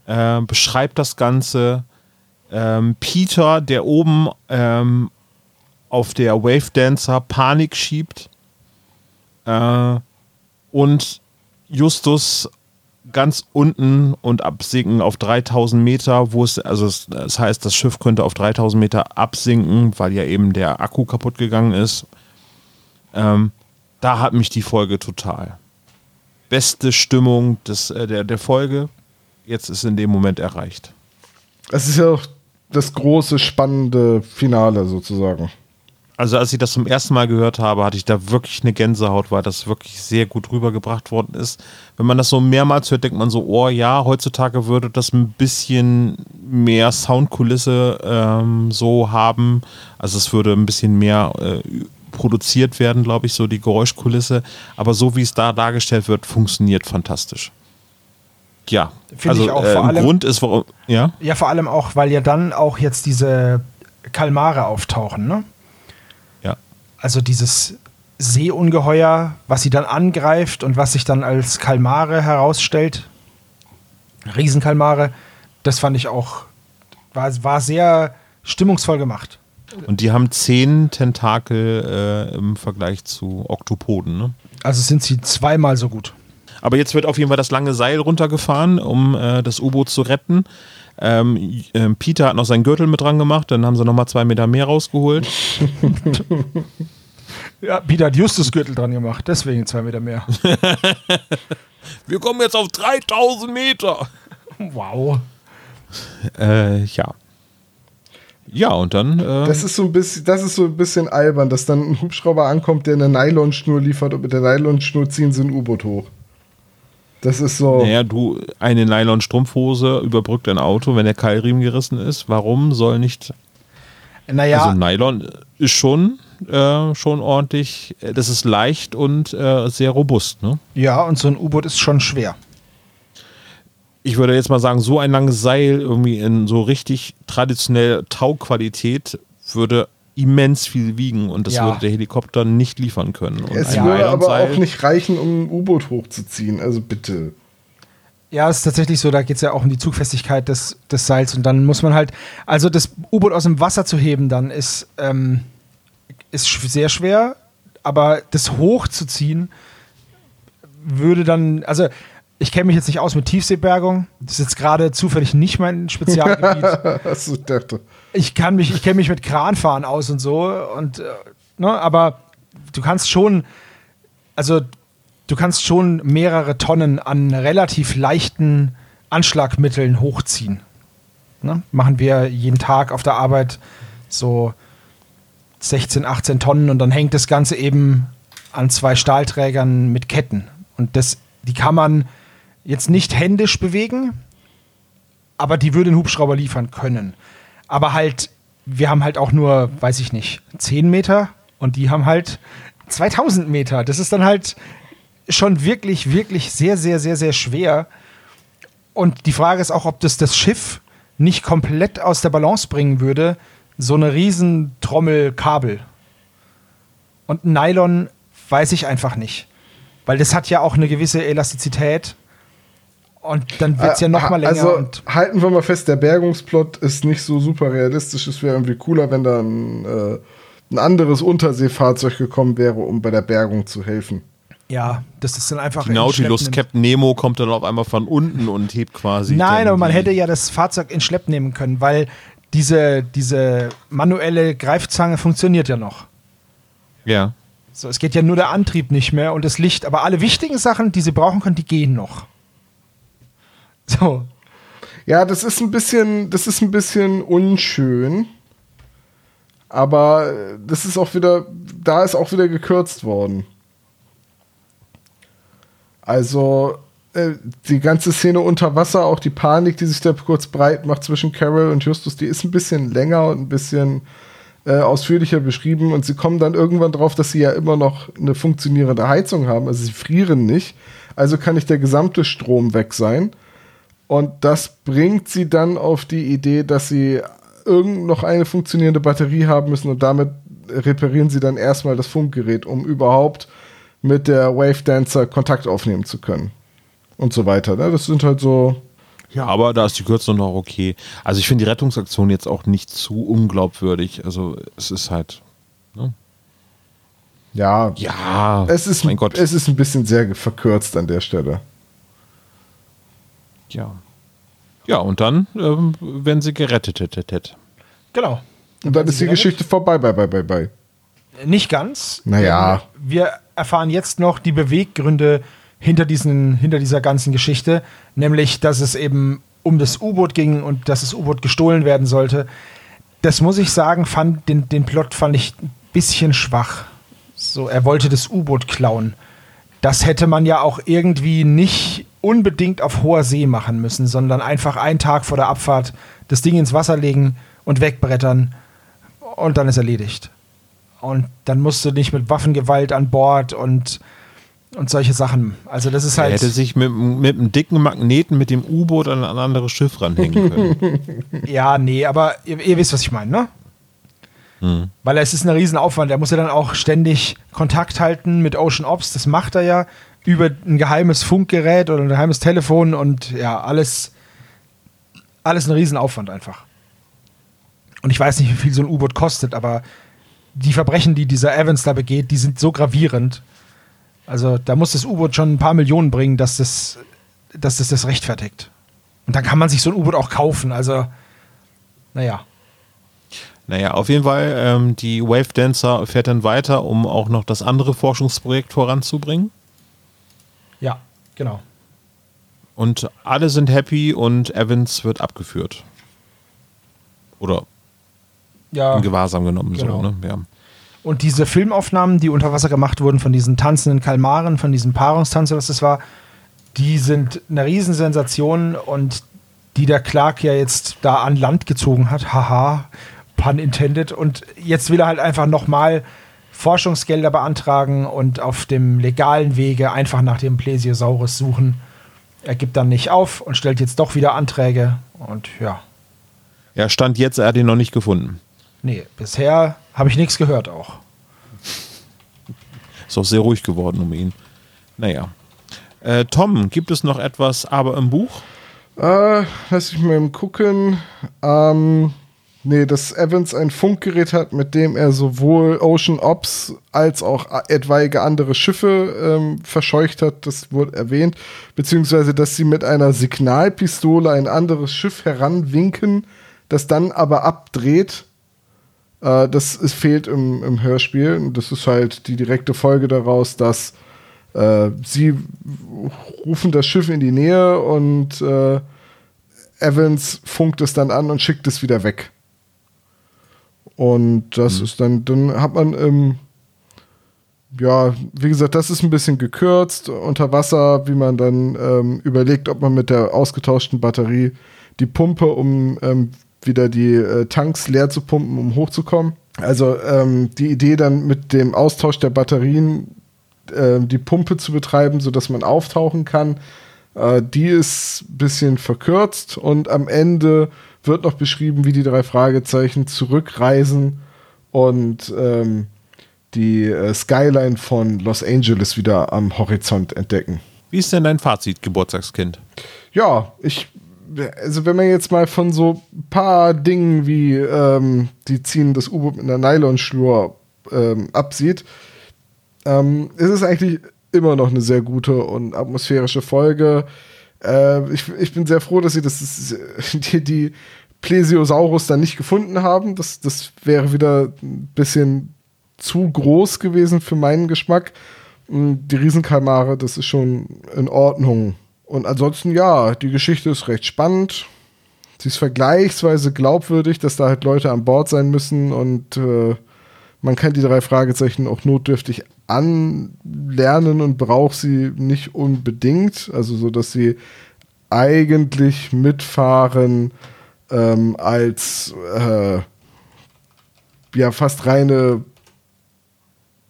äh, beschreibt das Ganze. Ähm, Peter, der oben ähm, auf der Wave Dancer Panik schiebt. Äh, und Justus ganz unten und absinken auf 3000 Meter, wo es, also es, das heißt, das Schiff könnte auf 3000 Meter absinken, weil ja eben der Akku kaputt gegangen ist. Ähm, da hat mich die Folge total. Beste Stimmung des, äh, der, der Folge. jetzt ist in dem Moment erreicht. Es ist ja auch das große, spannende Finale sozusagen. Also als ich das zum ersten Mal gehört habe, hatte ich da wirklich eine Gänsehaut, weil das wirklich sehr gut rübergebracht worden ist. Wenn man das so mehrmals hört, denkt man so, oh ja, heutzutage würde das ein bisschen mehr Soundkulisse ähm, so haben. Also es würde ein bisschen mehr äh, produziert werden, glaube ich, so die Geräuschkulisse. Aber so wie es da dargestellt wird, funktioniert fantastisch. Ja, Finde also ich auch, äh, vor im allem- Grund ist, warum, ja, Ja, vor allem auch, weil ja dann auch jetzt diese Kalmare auftauchen, ne? Also dieses Seeungeheuer, was sie dann angreift und was sich dann als Kalmare herausstellt. Riesenkalmare. Das fand ich auch, war, war sehr stimmungsvoll gemacht. Und die haben zehn Tentakel äh, im Vergleich zu Oktopoden, ne? Also sind sie zweimal so gut. Aber jetzt wird auf jeden Fall das lange Seil runtergefahren, um äh, das U-Boot zu retten. Ähm, ähm, Peter hat noch seinen Gürtel mit dran gemacht, dann haben sie nochmal zwei Meter mehr rausgeholt. Ja, Peter hat Justus-Gürtel dran gemacht, deswegen zwei Meter mehr. Wir kommen jetzt auf 3000 Meter. wow. Äh, ja. Ja, und dann. Äh, Das ist so ein bisschen, das ist so ein bisschen albern, dass dann ein Hubschrauber ankommt, der eine Nylonschnur liefert und mit der Nylonschnur ziehen sie ein U-Boot hoch. Das ist so. naja, du, eine Nylon-Strumpfhose überbrückt ein Auto, wenn der Keilriemen gerissen ist. Warum soll nicht. Naja, Also, Nylon ist schon, äh, schon ordentlich. äh, Das ist leicht und äh, sehr robust, ne? ja, und so ein U-Boot ist schon schwer. ich würde jetzt mal sagen, so ein langes Seil irgendwie in so richtig traditionell Tauqualität würde immens viel wiegen und das Ja. würde der Helikopter nicht liefern können. Und es würde aber Nylonseil- auch nicht reichen, um ein U-Boot hochzuziehen. Also bitte. Ja, es ist tatsächlich so, da geht es ja auch um die Zugfestigkeit des, des Seils und dann muss man halt, also das U-Boot aus dem Wasser zu heben dann ist, ähm, ist sehr schwer, aber das hochzuziehen würde dann, also ich kenne mich jetzt nicht aus mit Tiefseebergung, das ist jetzt gerade zufällig nicht mein Spezialgebiet. Achso, ich dachte. Ich kann mich, ich kenne mich mit Kranfahren aus und so und äh, ne, aber du kannst schon, also du kannst schon mehrere Tonnen an relativ leichten Anschlagmitteln hochziehen. Ne? Machen wir jeden Tag auf der Arbeit so 16, 18 Tonnen und dann hängt das Ganze eben an zwei Stahlträgern mit Ketten. Und das, die kann man jetzt nicht händisch bewegen, aber die würde ein Hubschrauber liefern können. Aber halt, wir haben halt auch nur, weiß ich nicht, 10 Meter und die haben halt 2000 Meter. Das ist dann halt schon wirklich, wirklich sehr, sehr, sehr, sehr schwer. Und die Frage ist auch, ob das das Schiff nicht komplett aus der Balance bringen würde, so eine riesen Trommel. Und Nylon weiß ich einfach nicht. Weil das hat ja auch eine gewisse Elastizität. Und dann wird es ja noch mal länger. Also und halten wir mal fest, der Bergungsplot ist nicht so super realistisch. Es wäre irgendwie cooler, wenn da ein, äh, ein anderes Unterseefahrzeug gekommen wäre, um bei der Bergung zu helfen. ja, das ist dann einfach. Die Nautilus. Captain Nemo kommt dann auf einmal von unten und hebt quasi. Nein, aber man hätte ja das Fahrzeug in Schlepp nehmen können, weil diese, diese manuelle Greifzange funktioniert ja noch. Ja. So, es geht ja nur der Antrieb nicht mehr und das Licht. Aber alle wichtigen Sachen, die sie brauchen können, die gehen noch. So. Ja, das ist ein bisschen, das ist ein bisschen unschön. Aber äh, das ist auch wieder, da ist auch wieder gekürzt worden. Also äh, die ganze Szene unter Wasser, auch die Panik, die sich da kurz breit macht zwischen Carol und Justus, die ist ein bisschen länger und ein bisschen äh, ausführlicher beschrieben. Und sie kommen dann irgendwann drauf, dass sie ja immer noch eine funktionierende Heizung haben. Also sie frieren nicht. Also kann nicht der gesamte Strom weg sein. Und das bringt sie dann auf die Idee, dass sie irgend noch eine funktionierende Batterie haben müssen und damit reparieren sie dann erstmal das Funkgerät, um überhaupt mit der Wave Dancer Kontakt aufnehmen zu können. Und so weiter. Ne? Das sind halt so. Ja, aber da ist die Kürzung noch okay. Also ich finde die Rettungsaktion jetzt auch nicht zu unglaubwürdig. Also es ist halt. Ja, Ja, es, ist, mein Gott. es ist ein bisschen sehr verkürzt an der Stelle. ja. Ja, und dann ähm, werden sie gerettet. tet, tet, tet. Genau. Und dann ist die Geschichte vorbei, bye, bye, bye, bye. Nicht ganz. Naja. Wir erfahren jetzt noch die Beweggründe hinter, diesen, hinter dieser ganzen Geschichte, nämlich, dass es eben um das U-Boot ging und dass das U-Boot gestohlen werden sollte. Das muss ich sagen, fand, den, den Plot fand ich ein bisschen schwach. So, er wollte das U-Boot klauen. Das hätte man ja auch irgendwie nicht unbedingt auf hoher See machen müssen, sondern einfach einen Tag vor der Abfahrt das Ding ins Wasser legen und wegbrettern und dann ist erledigt. Und dann musst du nicht mit Waffengewalt an Bord und, und solche Sachen. Also das ist halt. Er hätte sich mit, mit einem dicken Magneten mit dem U-Boot an ein anderes Schiff ranhängen können. ja, nee, aber ihr, ihr wisst, was ich meine, ne? Hm. Weil es ist ein Riesenaufwand. Er muss ja dann auch ständig Kontakt halten mit Ocean Ops. Das macht er ja über ein geheimes Funkgerät oder ein geheimes Telefon und ja, alles, alles ein Riesenaufwand einfach. Und ich weiß nicht, wie viel so ein U-Boot kostet, aber die Verbrechen, die dieser Evans da begeht, die sind so gravierend. Also da muss das U-Boot schon ein paar Millionen bringen, dass das, dass das das rechtfertigt. Und dann kann man sich so ein U-Boot auch kaufen. Also, naja. Naja, auf jeden Fall, ähm, die Wave Dancer fährt dann weiter, um auch noch das andere Forschungsprojekt voranzubringen. Ja, genau. Und alle sind happy und Evans wird abgeführt. Oder ja, in Gewahrsam genommen. Genau. So, ne? ja. Und diese Filmaufnahmen, die unter Wasser gemacht wurden von diesen tanzenden Kalmaren, von diesem Paarungstanz, was das war, die sind eine Riesensensation und die der Clark ja jetzt da an Land gezogen hat. Haha, pun intended. Und jetzt will er halt einfach nochmal Forschungsgelder beantragen und auf dem legalen Wege einfach nach dem Plesiosaurus suchen. Er gibt dann nicht auf und stellt jetzt doch wieder Anträge und ja. Ja, stand jetzt, er hat ihn noch nicht gefunden. Nee, bisher habe ich nichts gehört auch. Ist auch sehr ruhig geworden um ihn. Naja. Äh, Tom, gibt es noch etwas aber im Buch? Äh, lass ich mal eben gucken. Ähm, nee, dass Evans ein Funkgerät hat, mit dem er sowohl Ocean Ops als auch etwaige andere Schiffe ähm, verscheucht hat, das wurde erwähnt. Beziehungsweise, dass sie mit einer Signalpistole ein anderes Schiff heranwinken, das dann aber abdreht äh, das ist, fehlt im, im Hörspiel. Und das ist halt die direkte Folge daraus, dass äh, sie rufen das Schiff in die Nähe und äh, Evans funkt es dann an und schickt es wieder weg. Und das mhm. ist dann, dann hat man im, ja, wie gesagt, das ist ein bisschen gekürzt unter Wasser, wie man dann ähm, überlegt, ob man mit der ausgetauschten Batterie die Pumpe um ähm, wieder die äh, Tanks leer zu pumpen, um hochzukommen. Also ähm, die Idee dann mit dem Austausch der Batterien äh, die Pumpe zu betreiben, sodass man auftauchen kann, äh, die ist ein bisschen verkürzt und am Ende wird noch beschrieben, wie die drei Fragezeichen zurückreisen und ähm, die äh, Skyline von Los Angeles wieder am Horizont entdecken. Wie ist denn dein Fazit, Geburtstagskind? Ja, ich also wenn man jetzt mal von so ein paar Dingen wie ähm, die ziehen das U-Boot mit einer Nylonschnur ähm, absieht, ähm, ist es eigentlich immer noch eine sehr gute und atmosphärische Folge. Äh, ich, ich bin sehr froh, dass sie das, die, die Plesiosaurus dann nicht gefunden haben. Das, das wäre wieder ein bisschen zu groß gewesen für meinen Geschmack. Die Riesenkalmare, das ist schon in Ordnung. Und ansonsten, ja, die Geschichte ist recht spannend. Sie ist vergleichsweise glaubwürdig, dass da halt Leute an Bord sein müssen und äh, man kann die drei Fragezeichen auch notdürftig anlernen und braucht sie nicht unbedingt. Also so, dass sie eigentlich mitfahren ähm, als äh, ja fast reine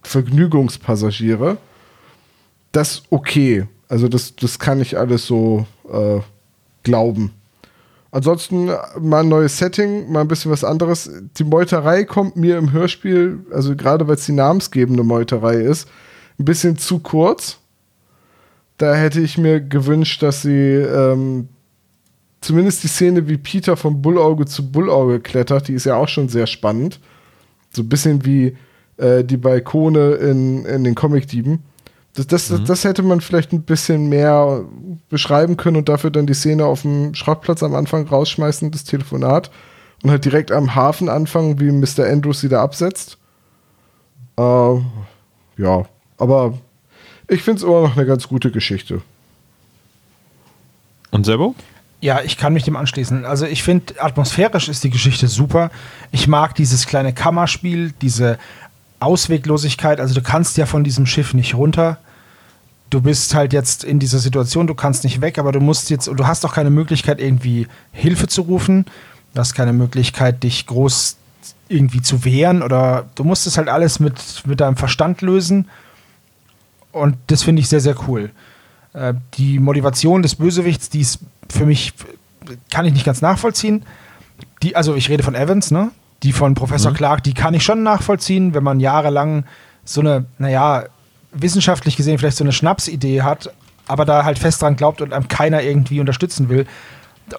Vergnügungspassagiere. Das okay. Also das, das kann ich alles so äh, glauben. Ansonsten mal ein neues Setting, mal ein bisschen was anderes. Die Meuterei kommt mir im Hörspiel, also gerade weil es die namensgebende Meuterei ist, ein bisschen zu kurz. Da hätte ich mir gewünscht, dass sie ähm, zumindest die Szene, wie Peter von Bullauge zu Bullauge klettert, die ist ja auch schon sehr spannend. So ein bisschen wie äh, die Balkone in, in den Comic-Dieben das, das, mhm. das hätte man vielleicht ein bisschen mehr beschreiben können und dafür dann die Szene auf dem Schrottplatz am Anfang rausschmeißen, das Telefonat. Und halt direkt am Hafen anfangen, wie Mr. Andrews sie da absetzt. Äh, ja, aber Ich finde es immer noch eine ganz gute Geschichte. Und Sebo? Ja, ich kann mich dem anschließen. Also ich finde, atmosphärisch ist die Geschichte super. Ich mag dieses kleine Kammerspiel, diese Ausweglosigkeit. Also du kannst ja von diesem Schiff nicht runter. Du bist halt jetzt in dieser Situation, du kannst nicht weg, aber du musst jetzt, du hast auch keine Möglichkeit, irgendwie Hilfe zu rufen. Du hast keine Möglichkeit, dich groß irgendwie zu wehren oder du musst es halt alles mit, mit deinem Verstand lösen. Und das finde ich sehr, sehr cool. Äh, die Motivation des Bösewichts, die ist für mich, kann ich nicht ganz nachvollziehen. Die, also ich rede von Evans, ne? Die von Professor Mhm. Clark, die kann ich schon nachvollziehen, wenn man jahrelang so eine, naja, wissenschaftlich gesehen vielleicht so eine Schnapsidee hat, aber da halt fest dran glaubt und einem keiner irgendwie unterstützen will.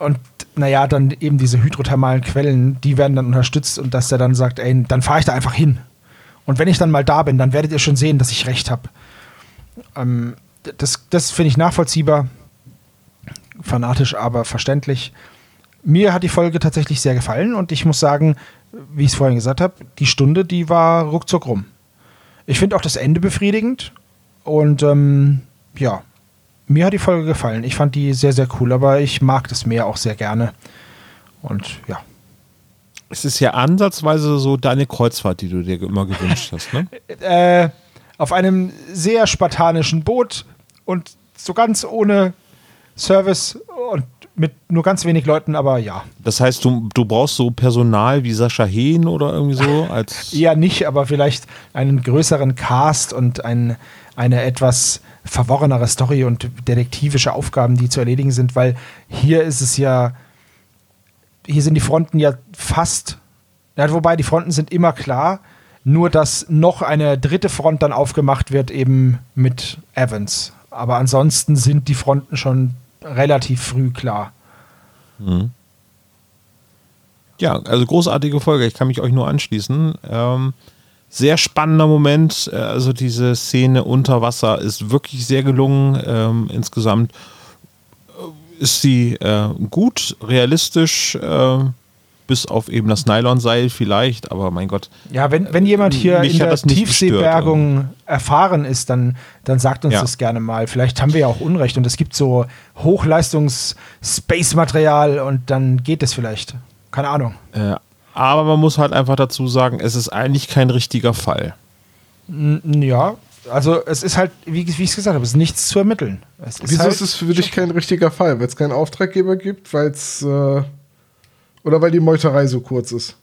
Und naja, dann eben diese hydrothermalen Quellen, die werden dann unterstützt und dass er dann sagt, ey, dann fahre ich da einfach hin. Und wenn ich dann mal da bin, dann werdet ihr schon sehen, dass ich recht habe. Ähm, das das finde ich nachvollziehbar. Fanatisch, aber verständlich. Mir hat die Folge tatsächlich sehr gefallen und ich muss sagen, wie ich es vorhin gesagt habe, die Stunde, die war ruckzuck rum. Ich finde auch das Ende befriedigend und ähm, ja, mir hat die Folge gefallen. Ich fand die sehr, sehr cool, aber ich mag das Meer auch sehr gerne. Und ja. Es ist ja ansatzweise so deine Kreuzfahrt, die du dir immer gewünscht hast, ne? Äh, auf einem sehr spartanischen Boot und so ganz ohne Service und mit nur ganz wenig Leuten, aber ja. Das heißt, du, du brauchst so Personal wie Sascha Hehn oder irgendwie so als. Eher nicht, aber vielleicht einen größeren Cast und ein, eine etwas verworrenere Story und detektivische Aufgaben, die zu erledigen sind, weil hier ist es ja, hier sind die Fronten ja fast, ja, wobei die Fronten sind immer klar, nur dass noch eine dritte Front dann aufgemacht wird, eben mit Evans. Aber ansonsten sind die Fronten schon relativ früh klar. Ja, also großartige Folge. Ich kann mich euch nur anschließen. Ähm, sehr spannender Moment. Äh, Also diese Szene unter Wasser ist wirklich sehr gelungen. Ähm, insgesamt äh, ist sie äh, gut, realistisch, äh, bis auf eben das Nylonseil vielleicht. Aber mein Gott, Ja, wenn, wenn jemand hier in der das nicht Tiefseebergung erfahren ist, dann, dann sagt uns Ja. das gerne mal. Vielleicht haben wir ja auch Unrecht und es gibt so Hochleistungs-Space-Material und dann geht es vielleicht. Keine Ahnung. Äh, aber man muss halt einfach dazu sagen, es ist eigentlich kein richtiger Fall. N ja, also es ist halt, wie, wie ich es gesagt habe, es ist nichts zu ermitteln. Es ist Wieso halt, ist es für dich kein richtiger Fall? Weil es keinen Auftraggeber gibt, weil es äh, oder weil die Meuterei so kurz ist?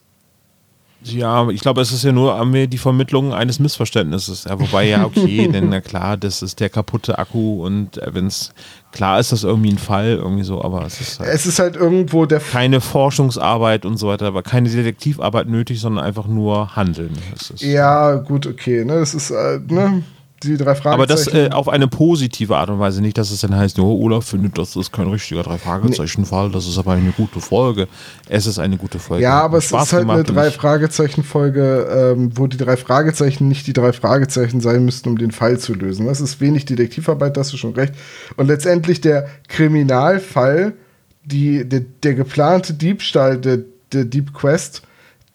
Ja, ich glaube, es ist ja nur die Vermittlung eines Missverständnisses. Ja, wobei ja, okay, denn na klar, das ist der kaputte Akku und äh, wenn's klar ist, das irgendwie ein Fall, irgendwie so, aber es ist halt Es ist halt irgendwo der keine Forschungsarbeit und so weiter, aber keine Detektivarbeit nötig, sondern einfach nur Handeln. Ja, gut, okay, ne, das ist äh, ne, die drei Fragezeichen. aber das äh, auf eine positive Art und Weise, nicht, dass es dann heißt, oh, Olaf findet, das ist kein richtiger Drei-Fragezeichen-Fall, das ist aber eine gute Folge. Es ist eine gute Folge. ja, aber es Spaß ist halt eine gemacht drei ich- Fragezeichen Folge, ähm, wo die drei Fragezeichen nicht die drei Fragezeichen sein müssten, um den Fall zu lösen. Das ist wenig Detektivarbeit, da hast du schon recht. Und letztendlich der Kriminalfall, die, der, der geplante Diebstahl, der, der Deep Quest,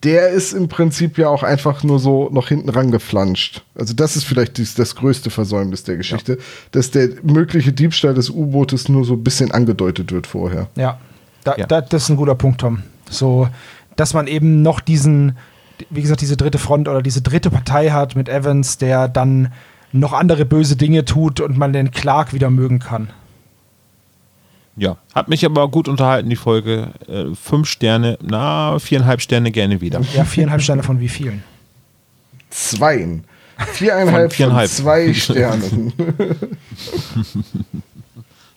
der ist im Prinzip ja auch einfach nur so noch hinten rangeflanscht. Also das ist vielleicht dies, das größte Versäumnis der Geschichte, dass der mögliche Diebstahl des U-Bootes nur so ein bisschen angedeutet wird vorher. ja, da, Ja. Da, das ist ein guter Punkt, Tom. So, dass man eben noch diesen, wie gesagt, diese dritte Front oder diese dritte Partei hat mit Evans, der dann noch andere böse Dinge tut und man den Clark wieder mögen kann. Ja, hat mich aber gut unterhalten, die Folge. Äh, fünf Sterne, na, viereinhalb Sterne gerne wieder. Ja, viereinhalb Sterne von wie vielen? Zweien. Viereinhalb Von viereinhalb. von zwei Sternen.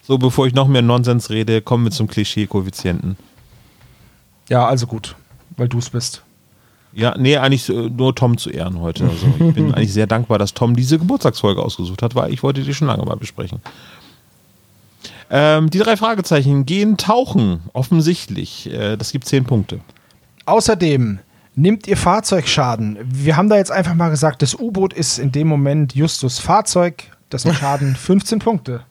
So, bevor ich noch mehr Nonsens rede, kommen wir zum Klischee-Koeffizienten. Ja, also gut, weil du es bist. Ja, nee, eigentlich äh, nur Tom zu Ehren heute. Also ich bin eigentlich sehr dankbar, dass Tom diese Geburtstagsfolge ausgesucht hat, weil ich wollte die schon lange mal besprechen. Ähm, die drei Fragezeichen gehen tauchen, offensichtlich. Äh, das gibt zehn Punkte. Außerdem nimmt ihr Fahrzeugschaden. Wir haben da jetzt einfach mal gesagt, das U-Boot ist in dem Moment Justus Fahrzeug. Das sind Schaden 15 Punkte.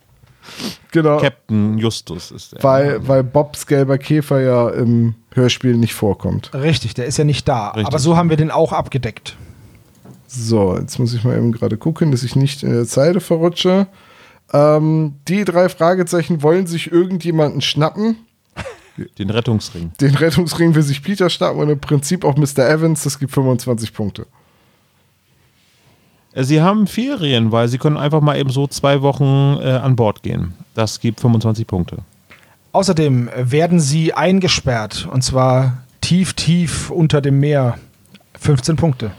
genau. Captain Justus ist der. Weil, weil Bobs gelber Käfer ja im Hörspiel nicht vorkommt. Richtig, der ist ja nicht da. Richtig. Aber so haben wir den auch abgedeckt. So, jetzt muss ich mal eben gerade gucken, dass ich nicht in der Zeile verrutsche. Ähm, die drei Fragezeichen wollen sich irgendjemanden schnappen. Den Rettungsring. Den Rettungsring will sich Peter schnappen und im Prinzip auch Mr. Evans. Das gibt 25 Punkte. Äh, Sie haben Ferien, weil Sie können einfach mal eben so zwei Wochen äh, an Bord gehen. Das gibt 25 Punkte. Außerdem werden sie eingesperrt und zwar tief, tief unter dem Meer. 15 Punkte.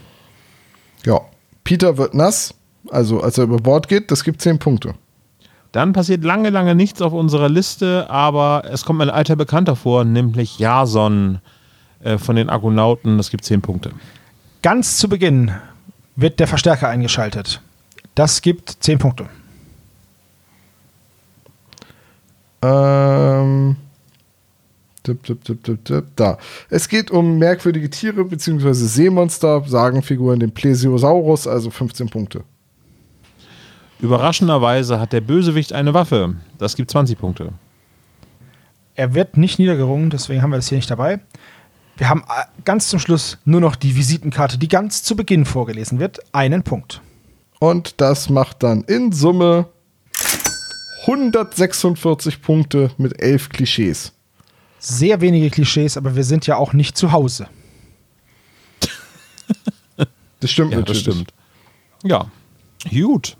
Ja. Peter wird nass, also als er über Bord geht, das gibt 10 Punkte. Dann passiert lange, lange nichts auf unserer Liste, aber es kommt ein alter Bekannter vor, nämlich Jason äh, von den Argonauten. Das gibt 10 Punkte. Ganz zu Beginn wird der Verstärker eingeschaltet. Das gibt 10 Punkte. Ähm. Tipp, tipp, tipp, tipp, tipp, da. Es geht um merkwürdige Tiere bzw. Seemonster, Sagenfiguren, den Plesiosaurus, also 15 Punkte. Überraschenderweise hat der Bösewicht eine Waffe. Das gibt 20 Punkte. Er wird nicht niedergerungen, deswegen haben wir das hier nicht dabei. Wir haben äh, ganz zum Schluss nur noch die Visitenkarte, die ganz zu Beginn vorgelesen wird. Einen Punkt. Und das macht dann in Summe 146 Punkte mit 11 Klischees. Sehr wenige Klischees, aber wir sind ja auch nicht zu Hause. Das stimmt Ja, das natürlich. stimmt. Ja, gut.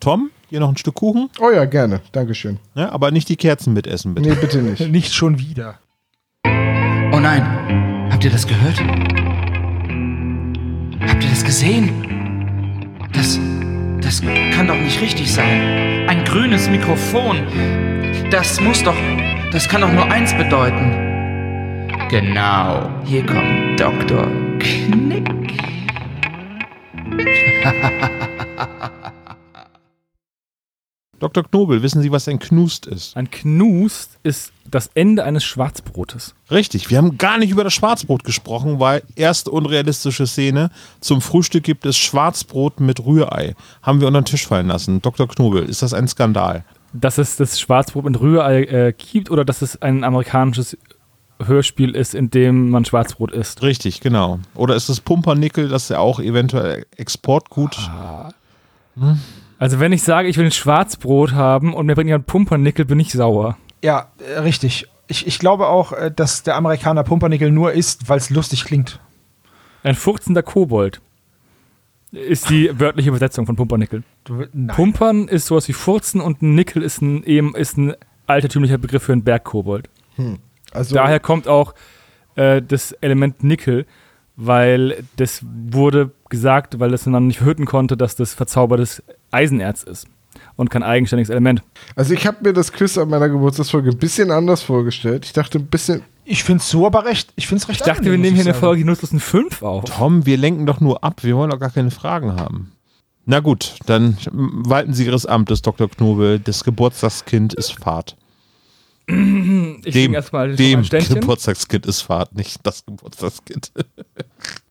Tom, hier noch ein Stück Kuchen, Oh ja, gerne. Dankeschön. ja, aber nicht die Kerzen mitessen, bitte. Nee, bitte nicht. Nicht schon wieder. Oh nein, habt ihr das gehört? Habt ihr das gesehen? Das, das kann doch nicht richtig sein. Ein grünes Mikrofon. Das muss doch, das kann doch nur eins bedeuten. Genau, hier kommt Dr. Knick. Dr. Knobel, wissen Sie, was ein Knust ist? Ein Knust ist das Ende eines Schwarzbrotes. Richtig, wir haben gar nicht über das Schwarzbrot gesprochen, weil erste unrealistische Szene. Zum Frühstück gibt es Schwarzbrot mit Rührei. Haben wir unter den Tisch fallen lassen. Dr. Knobel, ist das ein Skandal? Dass es das Schwarzbrot mit Rührei äh, gibt oder dass es ein amerikanisches Hörspiel ist, in dem man Schwarzbrot isst. Richtig, genau. Oder ist es Pumpernickel, das ja auch eventuell Exportgut? Also wenn ich sage, ich will ein Schwarzbrot haben und mir bringt jemand Pumpernickel, bin ich sauer. Ja, äh, richtig. Ich, ich glaube auch, äh, dass der Amerikaner Pumpernickel nur isst, weil es lustig klingt. Ein furzender Kobold ist die wörtliche Übersetzung von Pumpernickel. Du. Pumpern ist sowas wie Furzen und ein Nickel ist ein, eben, ist ein altertümlicher Begriff für einen Bergkobold. Also, Daher kommt auch äh, das Element Nickel, weil das wurde gesagt, weil das man nicht verhüten konnte, dass das verzaubertes Eisenerz ist und kein eigenständiges Element. also ich habe mir das Quiz an meiner Geburtstagsfolge ein bisschen anders vorgestellt. Ich dachte ein bisschen, Ich finde es so aber recht. Ich finde es recht Ich dachte, wir nehmen hier eine. Folge die nutzlosen 5 auf. Tom, wir lenken doch nur ab. Wir wollen doch gar keine Fragen haben. Na gut, dann walten Sie Ihres Amtes, Dr. Knobel. Das Geburtstagskind ist Fahrt. Ich Dem, erstmal dem. Geburtstagskind ist Fahrt, nicht das Geburtstagskind.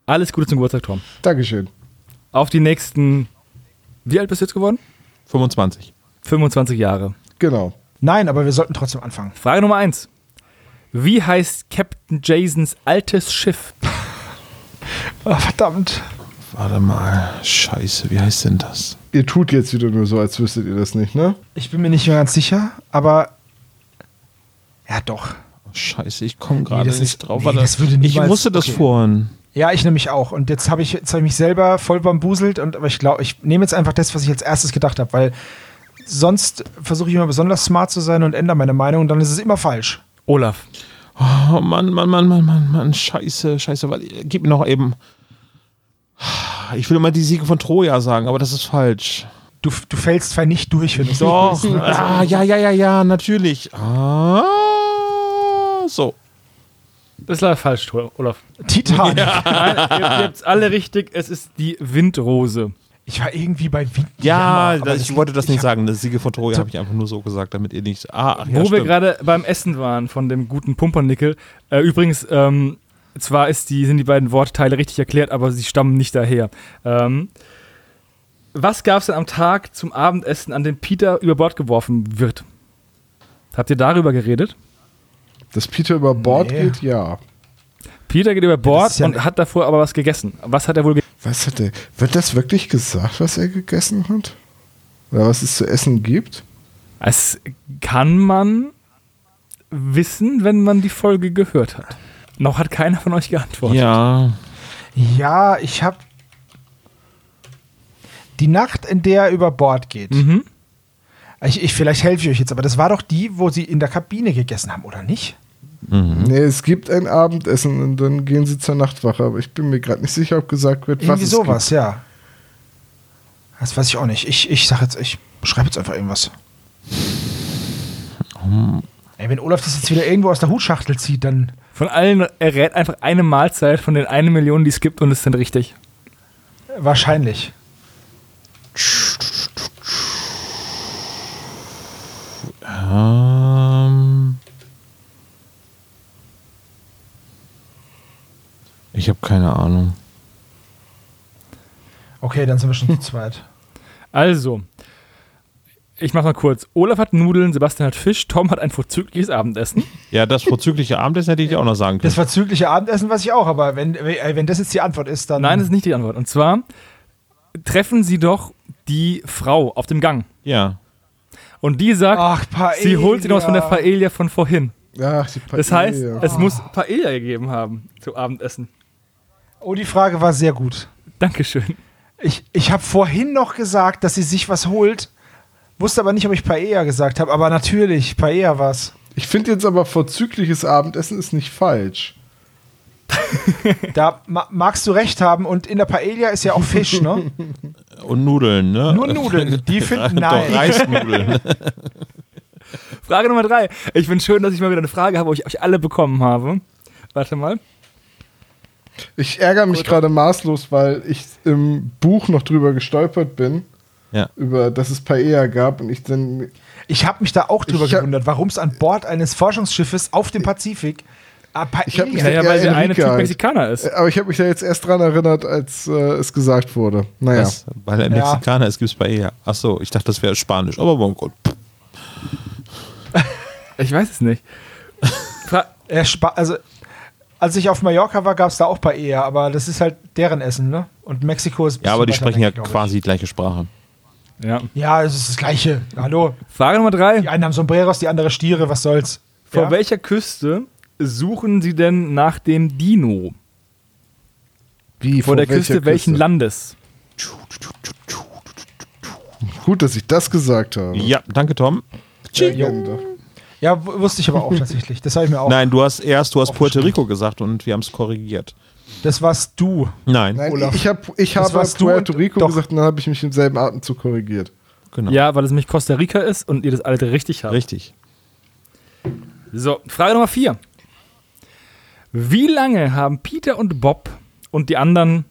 Alles Gute zum Geburtstag, Tom. Dankeschön. Auf die nächsten, wie alt bist du jetzt geworden? 25. 25 Jahre. Genau. Nein, aber wir sollten trotzdem anfangen. Frage Nummer 1. Wie heißt Captain Jasons altes Schiff? Ah, verdammt. Warte mal. Scheiße, wie heißt denn das? Ihr tut jetzt wieder nur so, als wüsstet ihr das nicht, ne? Ich bin mir nicht mehr ganz sicher, aber. Ja, doch. Oh, Scheiße, ich komme gerade das nicht ist- drauf. nee, das würde ich musste das okay. vorhin. Ja, ich nämlich auch. Und jetzt habe ich, jetzt hab ich mich selber voll bambuselt. Und, aber ich glaube, ich nehme jetzt einfach das, was ich als erstes gedacht habe, weil sonst versuche ich immer besonders smart zu sein und ändere meine Meinung und dann ist es immer falsch. Olaf. Oh Mann, Mann, Mann, Mann, Mann, Mann, scheiße, scheiße, weil, gib mir noch eben. Ich will immer die Siege von Troja sagen, aber das ist falsch. Du, du fällst zwar nicht durch, wenn du Doch, ah, ja, ja, ja, ja, natürlich. Ah, so. Das ist leider falsch, Olaf. Titan. Nein, ihr, habt alle richtig. Es ist die Windrose. Ich war irgendwie bei Wind. Ja, das, ich wollte das ich nicht hab- sagen. Das Siege von Troja habe ich einfach nur so gesagt, damit ihr nicht. Ah, ach, ja, Wo wir gerade beim Essen waren von dem guten Pumpernickel. Äh, übrigens, ähm, zwar ist die, sind die beiden Wortteile richtig erklärt, aber sie stammen nicht daher. Ähm, was gab es denn am Tag zum Abendessen, an dem Peter über Bord geworfen wird? Habt ihr darüber geredet? Dass Peter über Bord Nee. geht, ja. Peter geht über Bord ja und hat davor aber was gegessen. Was hat er wohl gegessen? Was hat er? Wird das wirklich gesagt, was er gegessen hat? Oder was es zu essen gibt? Es kann man wissen, wenn man die Folge gehört hat. Noch hat keiner von euch geantwortet. Ja. Ja, ich habe die Nacht, in der er über Bord geht. Mhm. Ich, ich, vielleicht helfe ich euch jetzt, aber das war doch die, wo sie in der Kabine gegessen haben, oder nicht? Nee, es gibt ein Abendessen und dann gehen sie zur Nachtwache, aber ich bin mir gerade nicht sicher, ob gesagt wird, was Irgendwie sowas, ja. Das weiß ich auch nicht. Ich, ich sag jetzt, ich schreibe jetzt einfach irgendwas. Ey, wenn Olaf das jetzt wieder irgendwo aus der Hutschachtel zieht, dann. Von allen, er rät einfach eine Mahlzeit von den eine Million, die es gibt und es sind richtig. Wahrscheinlich. Ähm, ich habe keine Ahnung. Okay, dann sind wir schon zu zweit. Also, ich mach mal kurz. Olaf hat Nudeln, Sebastian hat Fisch, Tom hat ein vorzügliches Abendessen. Ja, das vorzügliche Abendessen hätte ich dir auch noch sagen Das können. verzügliche Abendessen weiß ich auch, aber wenn, äh, wenn das jetzt die Antwort ist, dann. Nein, das ist nicht die Antwort. Und zwar treffen sie doch die Frau auf dem Gang. Ja. Und die sagt, Ach, Paella. sie holt sie noch was von der Paella von vorhin. Ach, die Das heißt, Paella. es muss Paella gegeben haben zum Abendessen. Oh, die Frage war sehr gut. Dankeschön. Ich, ich habe vorhin noch gesagt, dass sie sich was holt. Wusste aber nicht, ob ich Paella gesagt habe. Aber natürlich, Paella war's. ich finde jetzt aber vorzügliches Abendessen ist nicht falsch. Da ma magst du recht haben. Und in der Paella ist ja auch Fisch, ne? Und Nudeln, ne? Nur Nudeln. Die finden, Doch, nein. Reisnudeln. Frage Nummer drei. Ich finde schön, dass ich mal wieder eine Frage habe, wo ich euch alle bekommen habe. Warte mal. Ich ärgere mich gerade maßlos, weil ich im Buch noch drüber gestolpert bin, ja. über dass es Paella gab und ich dann Ich habe mich da auch drüber gewundert, warum es an Bord eines Forschungsschiffes auf dem Pazifik äh, Ich hab mich Paella Ja, Ja, weil der eine Typ halt. Mexikaner ist. Aber ich habe mich da jetzt erst dran erinnert, als äh, es gesagt wurde. Naja. Was? Weil er Ja. Mexikaner ist, gibt es Paella. Ach so, ich dachte, das wäre Spanisch. Aber oh Gott. Ich weiß es nicht. Also, als ich auf Mallorca war, gab es da auch Paella, aber das ist halt deren Essen, ne? Und Mexiko ist. Ja, aber die sprechen ja quasi die gleiche Sprache. ja. Ja, es ist das Gleiche. Hallo. Frage Nummer drei. Die einen haben Sombreros, die andere Stiere, was soll's? Vor ja? welcher Küste suchen sie denn nach dem Dino? Wie, Vor, der welcher Küste welchen Küste? Landes? Gut, dass ich das gesagt habe. Ja, danke, Tom. Legende. Ja, wusste ich aber auch tatsächlich. Das habe ich mir auch. Nein, du hast erst, du hast Puerto. Rico gesagt und wir haben es korrigiert. Das warst du. Nein, Nein, Olaf. ich, hab, ich Das habe Puerto Rico gesagt und dann habe ich mich im selben Atemzug korrigiert. genau. Ja, weil es nämlich Costa Rica ist und ihr das alte richtig habt. Richtig. So, Frage Nummer vier. Wie lange haben Peter und Bob und die anderen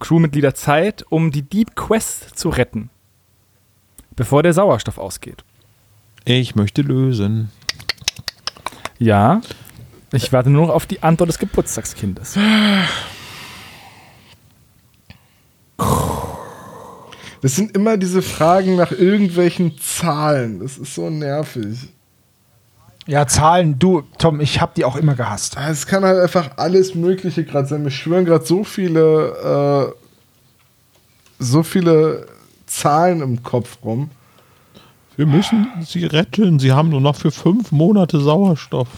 Crewmitglieder Zeit, um die Deep Quest zu retten? Bevor der Sauerstoff ausgeht. Ich möchte lösen. Ja. Ich warte nur noch auf die Antwort des Geburtstagskindes. Das sind immer diese Fragen nach irgendwelchen Zahlen. Das ist so nervig. Ja, Zahlen, du, Tom, ich habe die auch immer gehasst. Es kann halt einfach alles Mögliche gerade sein. Mir schwören gerade so viele, äh, so viele Zahlen im Kopf rum. Wir müssen sie retten. Sie haben nur noch für fünf Monate Sauerstoff.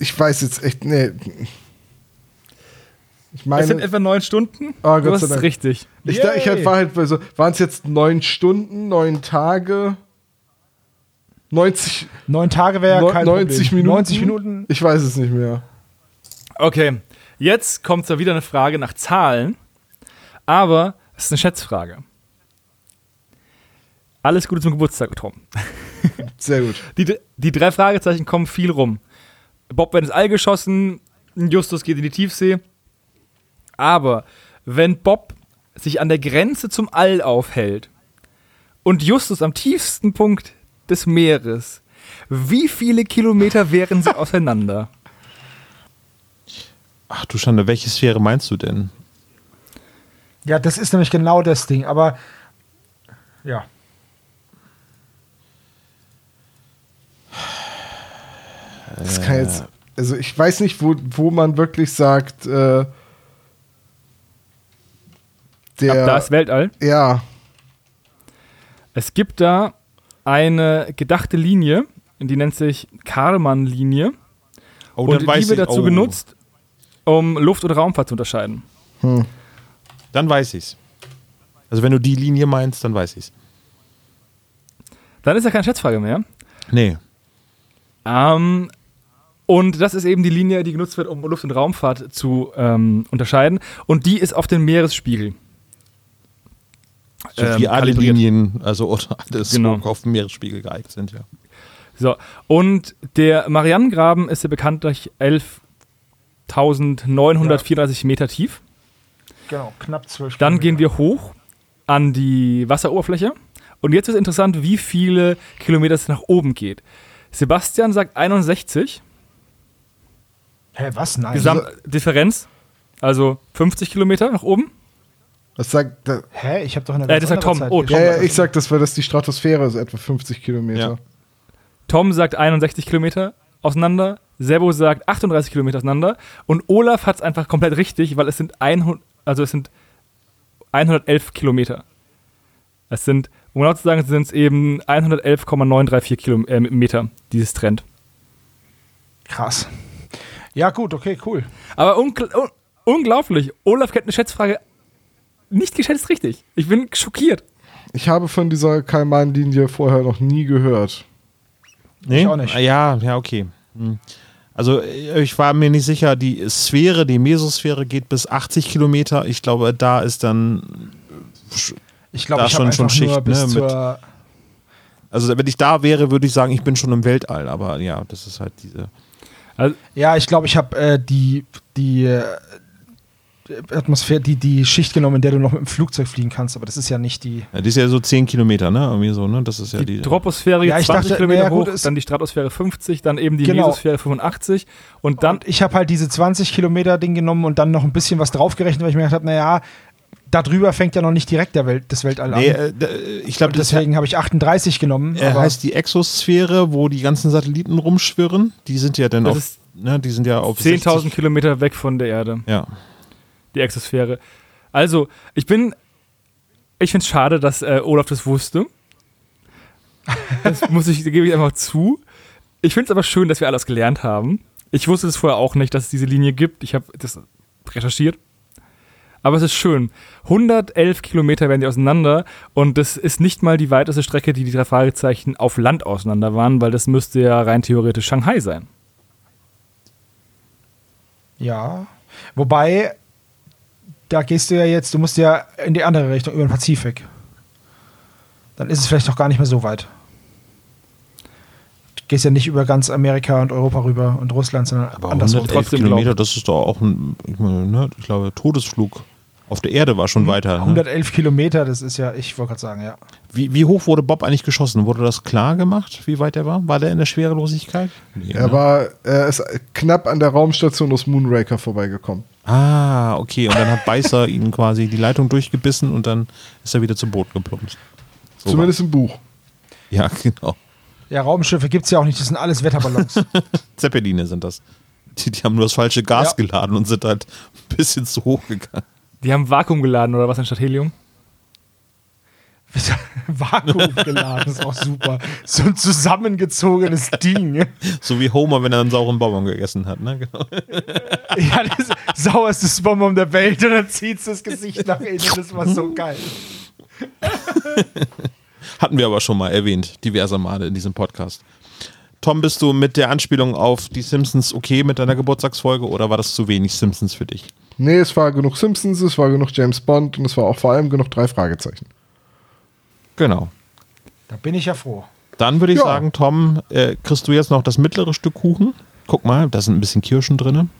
Ich weiß jetzt echt, nee. Ich Es sind meine, etwa neun Stunden. Ah, du Gott hast es Dank. richtig. ich, da, ich Yay. halt war halt so, waren es jetzt neun Stunden, neun Tage, 90, Neun Tage wäre ja kein 90 Problem. Minuten? 90 Minuten. Ich weiß es nicht mehr. Okay, jetzt kommt zwar wieder eine Frage nach Zahlen, aber es ist eine Schätzfrage. Alles Gute zum Geburtstag, Tom. Sehr gut. Die, die drei Fragezeichen kommen viel rum. Bob wird ins All geschossen, Justus geht in die Tiefsee. Aber wenn Bob sich an der Grenze zum All aufhält und Justus am tiefsten Punkt des Meeres, wie viele Kilometer wären sie auseinander? Ach du Schande, welche Sphäre meinst du denn? Ja, das ist nämlich genau das Ding. Aber ja. Das kann jetzt, also ich weiß nicht, wo, wo man wirklich sagt, äh, Der, Ab da ist Weltall. ja, Es gibt da eine gedachte Linie, die nennt sich Karman-Linie. Oh, und die wird dazu oh, genutzt, um Luft- und Raumfahrt zu unterscheiden. Dann weiß ich's. Also wenn du die Linie meinst, dann weiß ich's. Dann ist ja keine Schätzfrage mehr. Nee. Ähm, und das ist eben die Linie, die genutzt wird, um Luft- und Raumfahrt zu ähm, unterscheiden. Und die ist auf den Meeresspiegel. So ähm, wie alle kalibriert. Linien, also oder alles Genau. auf dem Meeresspiegel geeignet sind, ja. So, und der Marianengraben ist ja bekanntlich 11.934 Meter tief. Genau, knapp zwölf Dann gehen wir hoch an die Wasseroberfläche. Und jetzt ist interessant, wie viele Kilometer es nach oben geht. Sebastian sagt 61, Hä, was? Nein. Gesamtdifferenz, also 50 Kilometer nach oben. Das sagt, da, Hä? Ich habe doch eine Äh, das sagt Tom. Zeit Oh, geschrieben. ja, ja, ich sag, das war das die Stratosphäre, ist etwa 50 Kilometer. Ja. Tom sagt 61 Kilometer auseinander. Sebo sagt 38 Kilometer auseinander. Und Olaf hat es einfach komplett richtig, weil es sind 100, also es sind 111 Kilometer. Es sind, um genau zu sagen, sind es eben 111,934 Kilometer, äh, Meter, dieses Trend. Krass. Ja, gut, okay, cool. Aber ungl un unglaublich, Olaf kennt eine Schätzfrage nicht geschätzt richtig. Ich bin schockiert. Ich habe von dieser Kalman-Linie vorher noch nie gehört. Nee? auch nicht. Ja, ja, okay. Hm. Also äh, ich war mir nicht sicher, die Sphäre, die Mesosphäre geht bis 80 Kilometer. Ich glaube, da ist dann, Ich glaube, Da ich schon- schon Schicht, bis ne, mit- zur also wenn ich da wäre, würde ich sagen, ich bin schon im Weltall. Aber ja, das ist halt diese. Ja, ich glaube, ich habe äh, die, die äh, Atmosphäre, die, die Schicht genommen, in der du noch mit dem Flugzeug fliegen kannst, aber das ist ja nicht die. Ja, die ist ja so 10 Kilometer, ne? Irgendwie so, ne? Das ist ja Die die. Troposphäre Ja, geht ich 20 dachte, Kilometer naja, gut, hoch, dann die Stratosphäre 50, dann eben die Genau. Mesosphäre 85 und dann Und ich habe halt diese 20 Kilometer Ding genommen und dann noch ein bisschen was draufgerechnet, weil ich mir gedacht habe, naja, darüber fängt ja noch nicht direkt der Welt, das Weltall an. Nee, äh, ich glaube, deswegen habe ich 38 genommen. äh, aber heißt die Exosphäre, wo die ganzen Satelliten rumschwirren. Die sind ja dann auf, ne? Die sind ja auf 10.000 60 Kilometer weg von der Erde, Ja. Die Exosphäre. Also, ich bin, ich finde es schade, dass äh, Olaf das wusste. Das muss ich, gebe ich einfach zu. Ich finde es aber schön, dass wir alles gelernt haben. Ich wusste es vorher auch nicht, dass es diese Linie gibt. Ich habe das recherchiert. Aber es ist schön. 111 Kilometer werden die auseinander und das ist nicht mal die weiteste Strecke, die die drei Fragezeichen auf Land auseinander waren, weil das müsste ja rein theoretisch Shanghai sein. ja. Wobei, da gehst du ja jetzt, du musst ja in die andere Richtung, über den Pazifik. Dann ist es vielleicht noch gar nicht mehr so weit. Du gehst ja nicht über ganz Amerika und Europa rüber und Russland, sondern Aber andersrum. 111 trotzdem Kilometer, das ist doch auch ein, ich, meine, ne? ich glaube, Todesflug auf der Erde war schon Mhm. weiter. Ne? 111 Kilometer, das ist ja, ich wollte gerade sagen, ja. Wie, wie hoch wurde Bob eigentlich geschossen? Wurde das klar gemacht, wie weit er war? War der in der Schwerelosigkeit? Nee, Er ne? war, er ist knapp an der Raumstation aus Moonraker vorbeigekommen. Ah, okay. Und dann hat Beißer ihn quasi die Leitung durchgebissen und dann ist er wieder zu Boot geplumpst. So Zumindest im Buch. war- Ja, genau. Ja, Raumschiffe gibt es ja auch nicht, das sind alles Wetterballons. Zeppeline sind das. Die, die haben nur das falsche Gas Ja. geladen und sind halt ein bisschen zu hoch gegangen. Die haben Vakuum geladen oder was anstatt Helium? Vakuum geladen, ist auch super. So ein zusammengezogenes Ding. So wie Homer, wenn er einen sauren Bonbon gegessen hat. Ne? Genau. Ja, das sauerstes Bonbon der Welt und dann zieht das Gesicht nach innen. Das war so geil. Hatten wir aber schon mal erwähnt, diverse Male in diesem Podcast. Tom, bist du mit der Anspielung auf die Simpsons okay mit deiner Geburtstagsfolge oder war das zu wenig Simpsons für dich? Nee, es war genug Simpsons, es war genug James Bond und es war auch vor allem genug drei Fragezeichen. Genau. Da bin ich ja froh. Dann würde ich Ja. sagen, Tom, äh, kriegst du jetzt noch das mittlere Stück Kuchen? Guck mal, da sind ein bisschen Kirschen drin.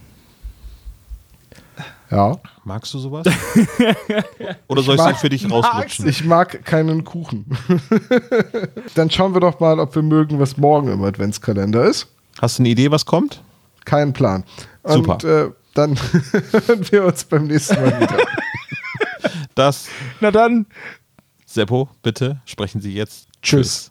Ja. Magst du sowas? Oder soll ich sie mag- für dich rauslutschen? Ich mag keinen Kuchen. Dann schauen wir doch mal, ob wir mögen, was morgen im Adventskalender ist. Hast du eine Idee, was kommt? Keinen Plan. Und Super. Äh, dann hören wir uns beim nächsten Mal wieder. Das, Na dann, Seppo, bitte sprechen Sie jetzt. Tschüss.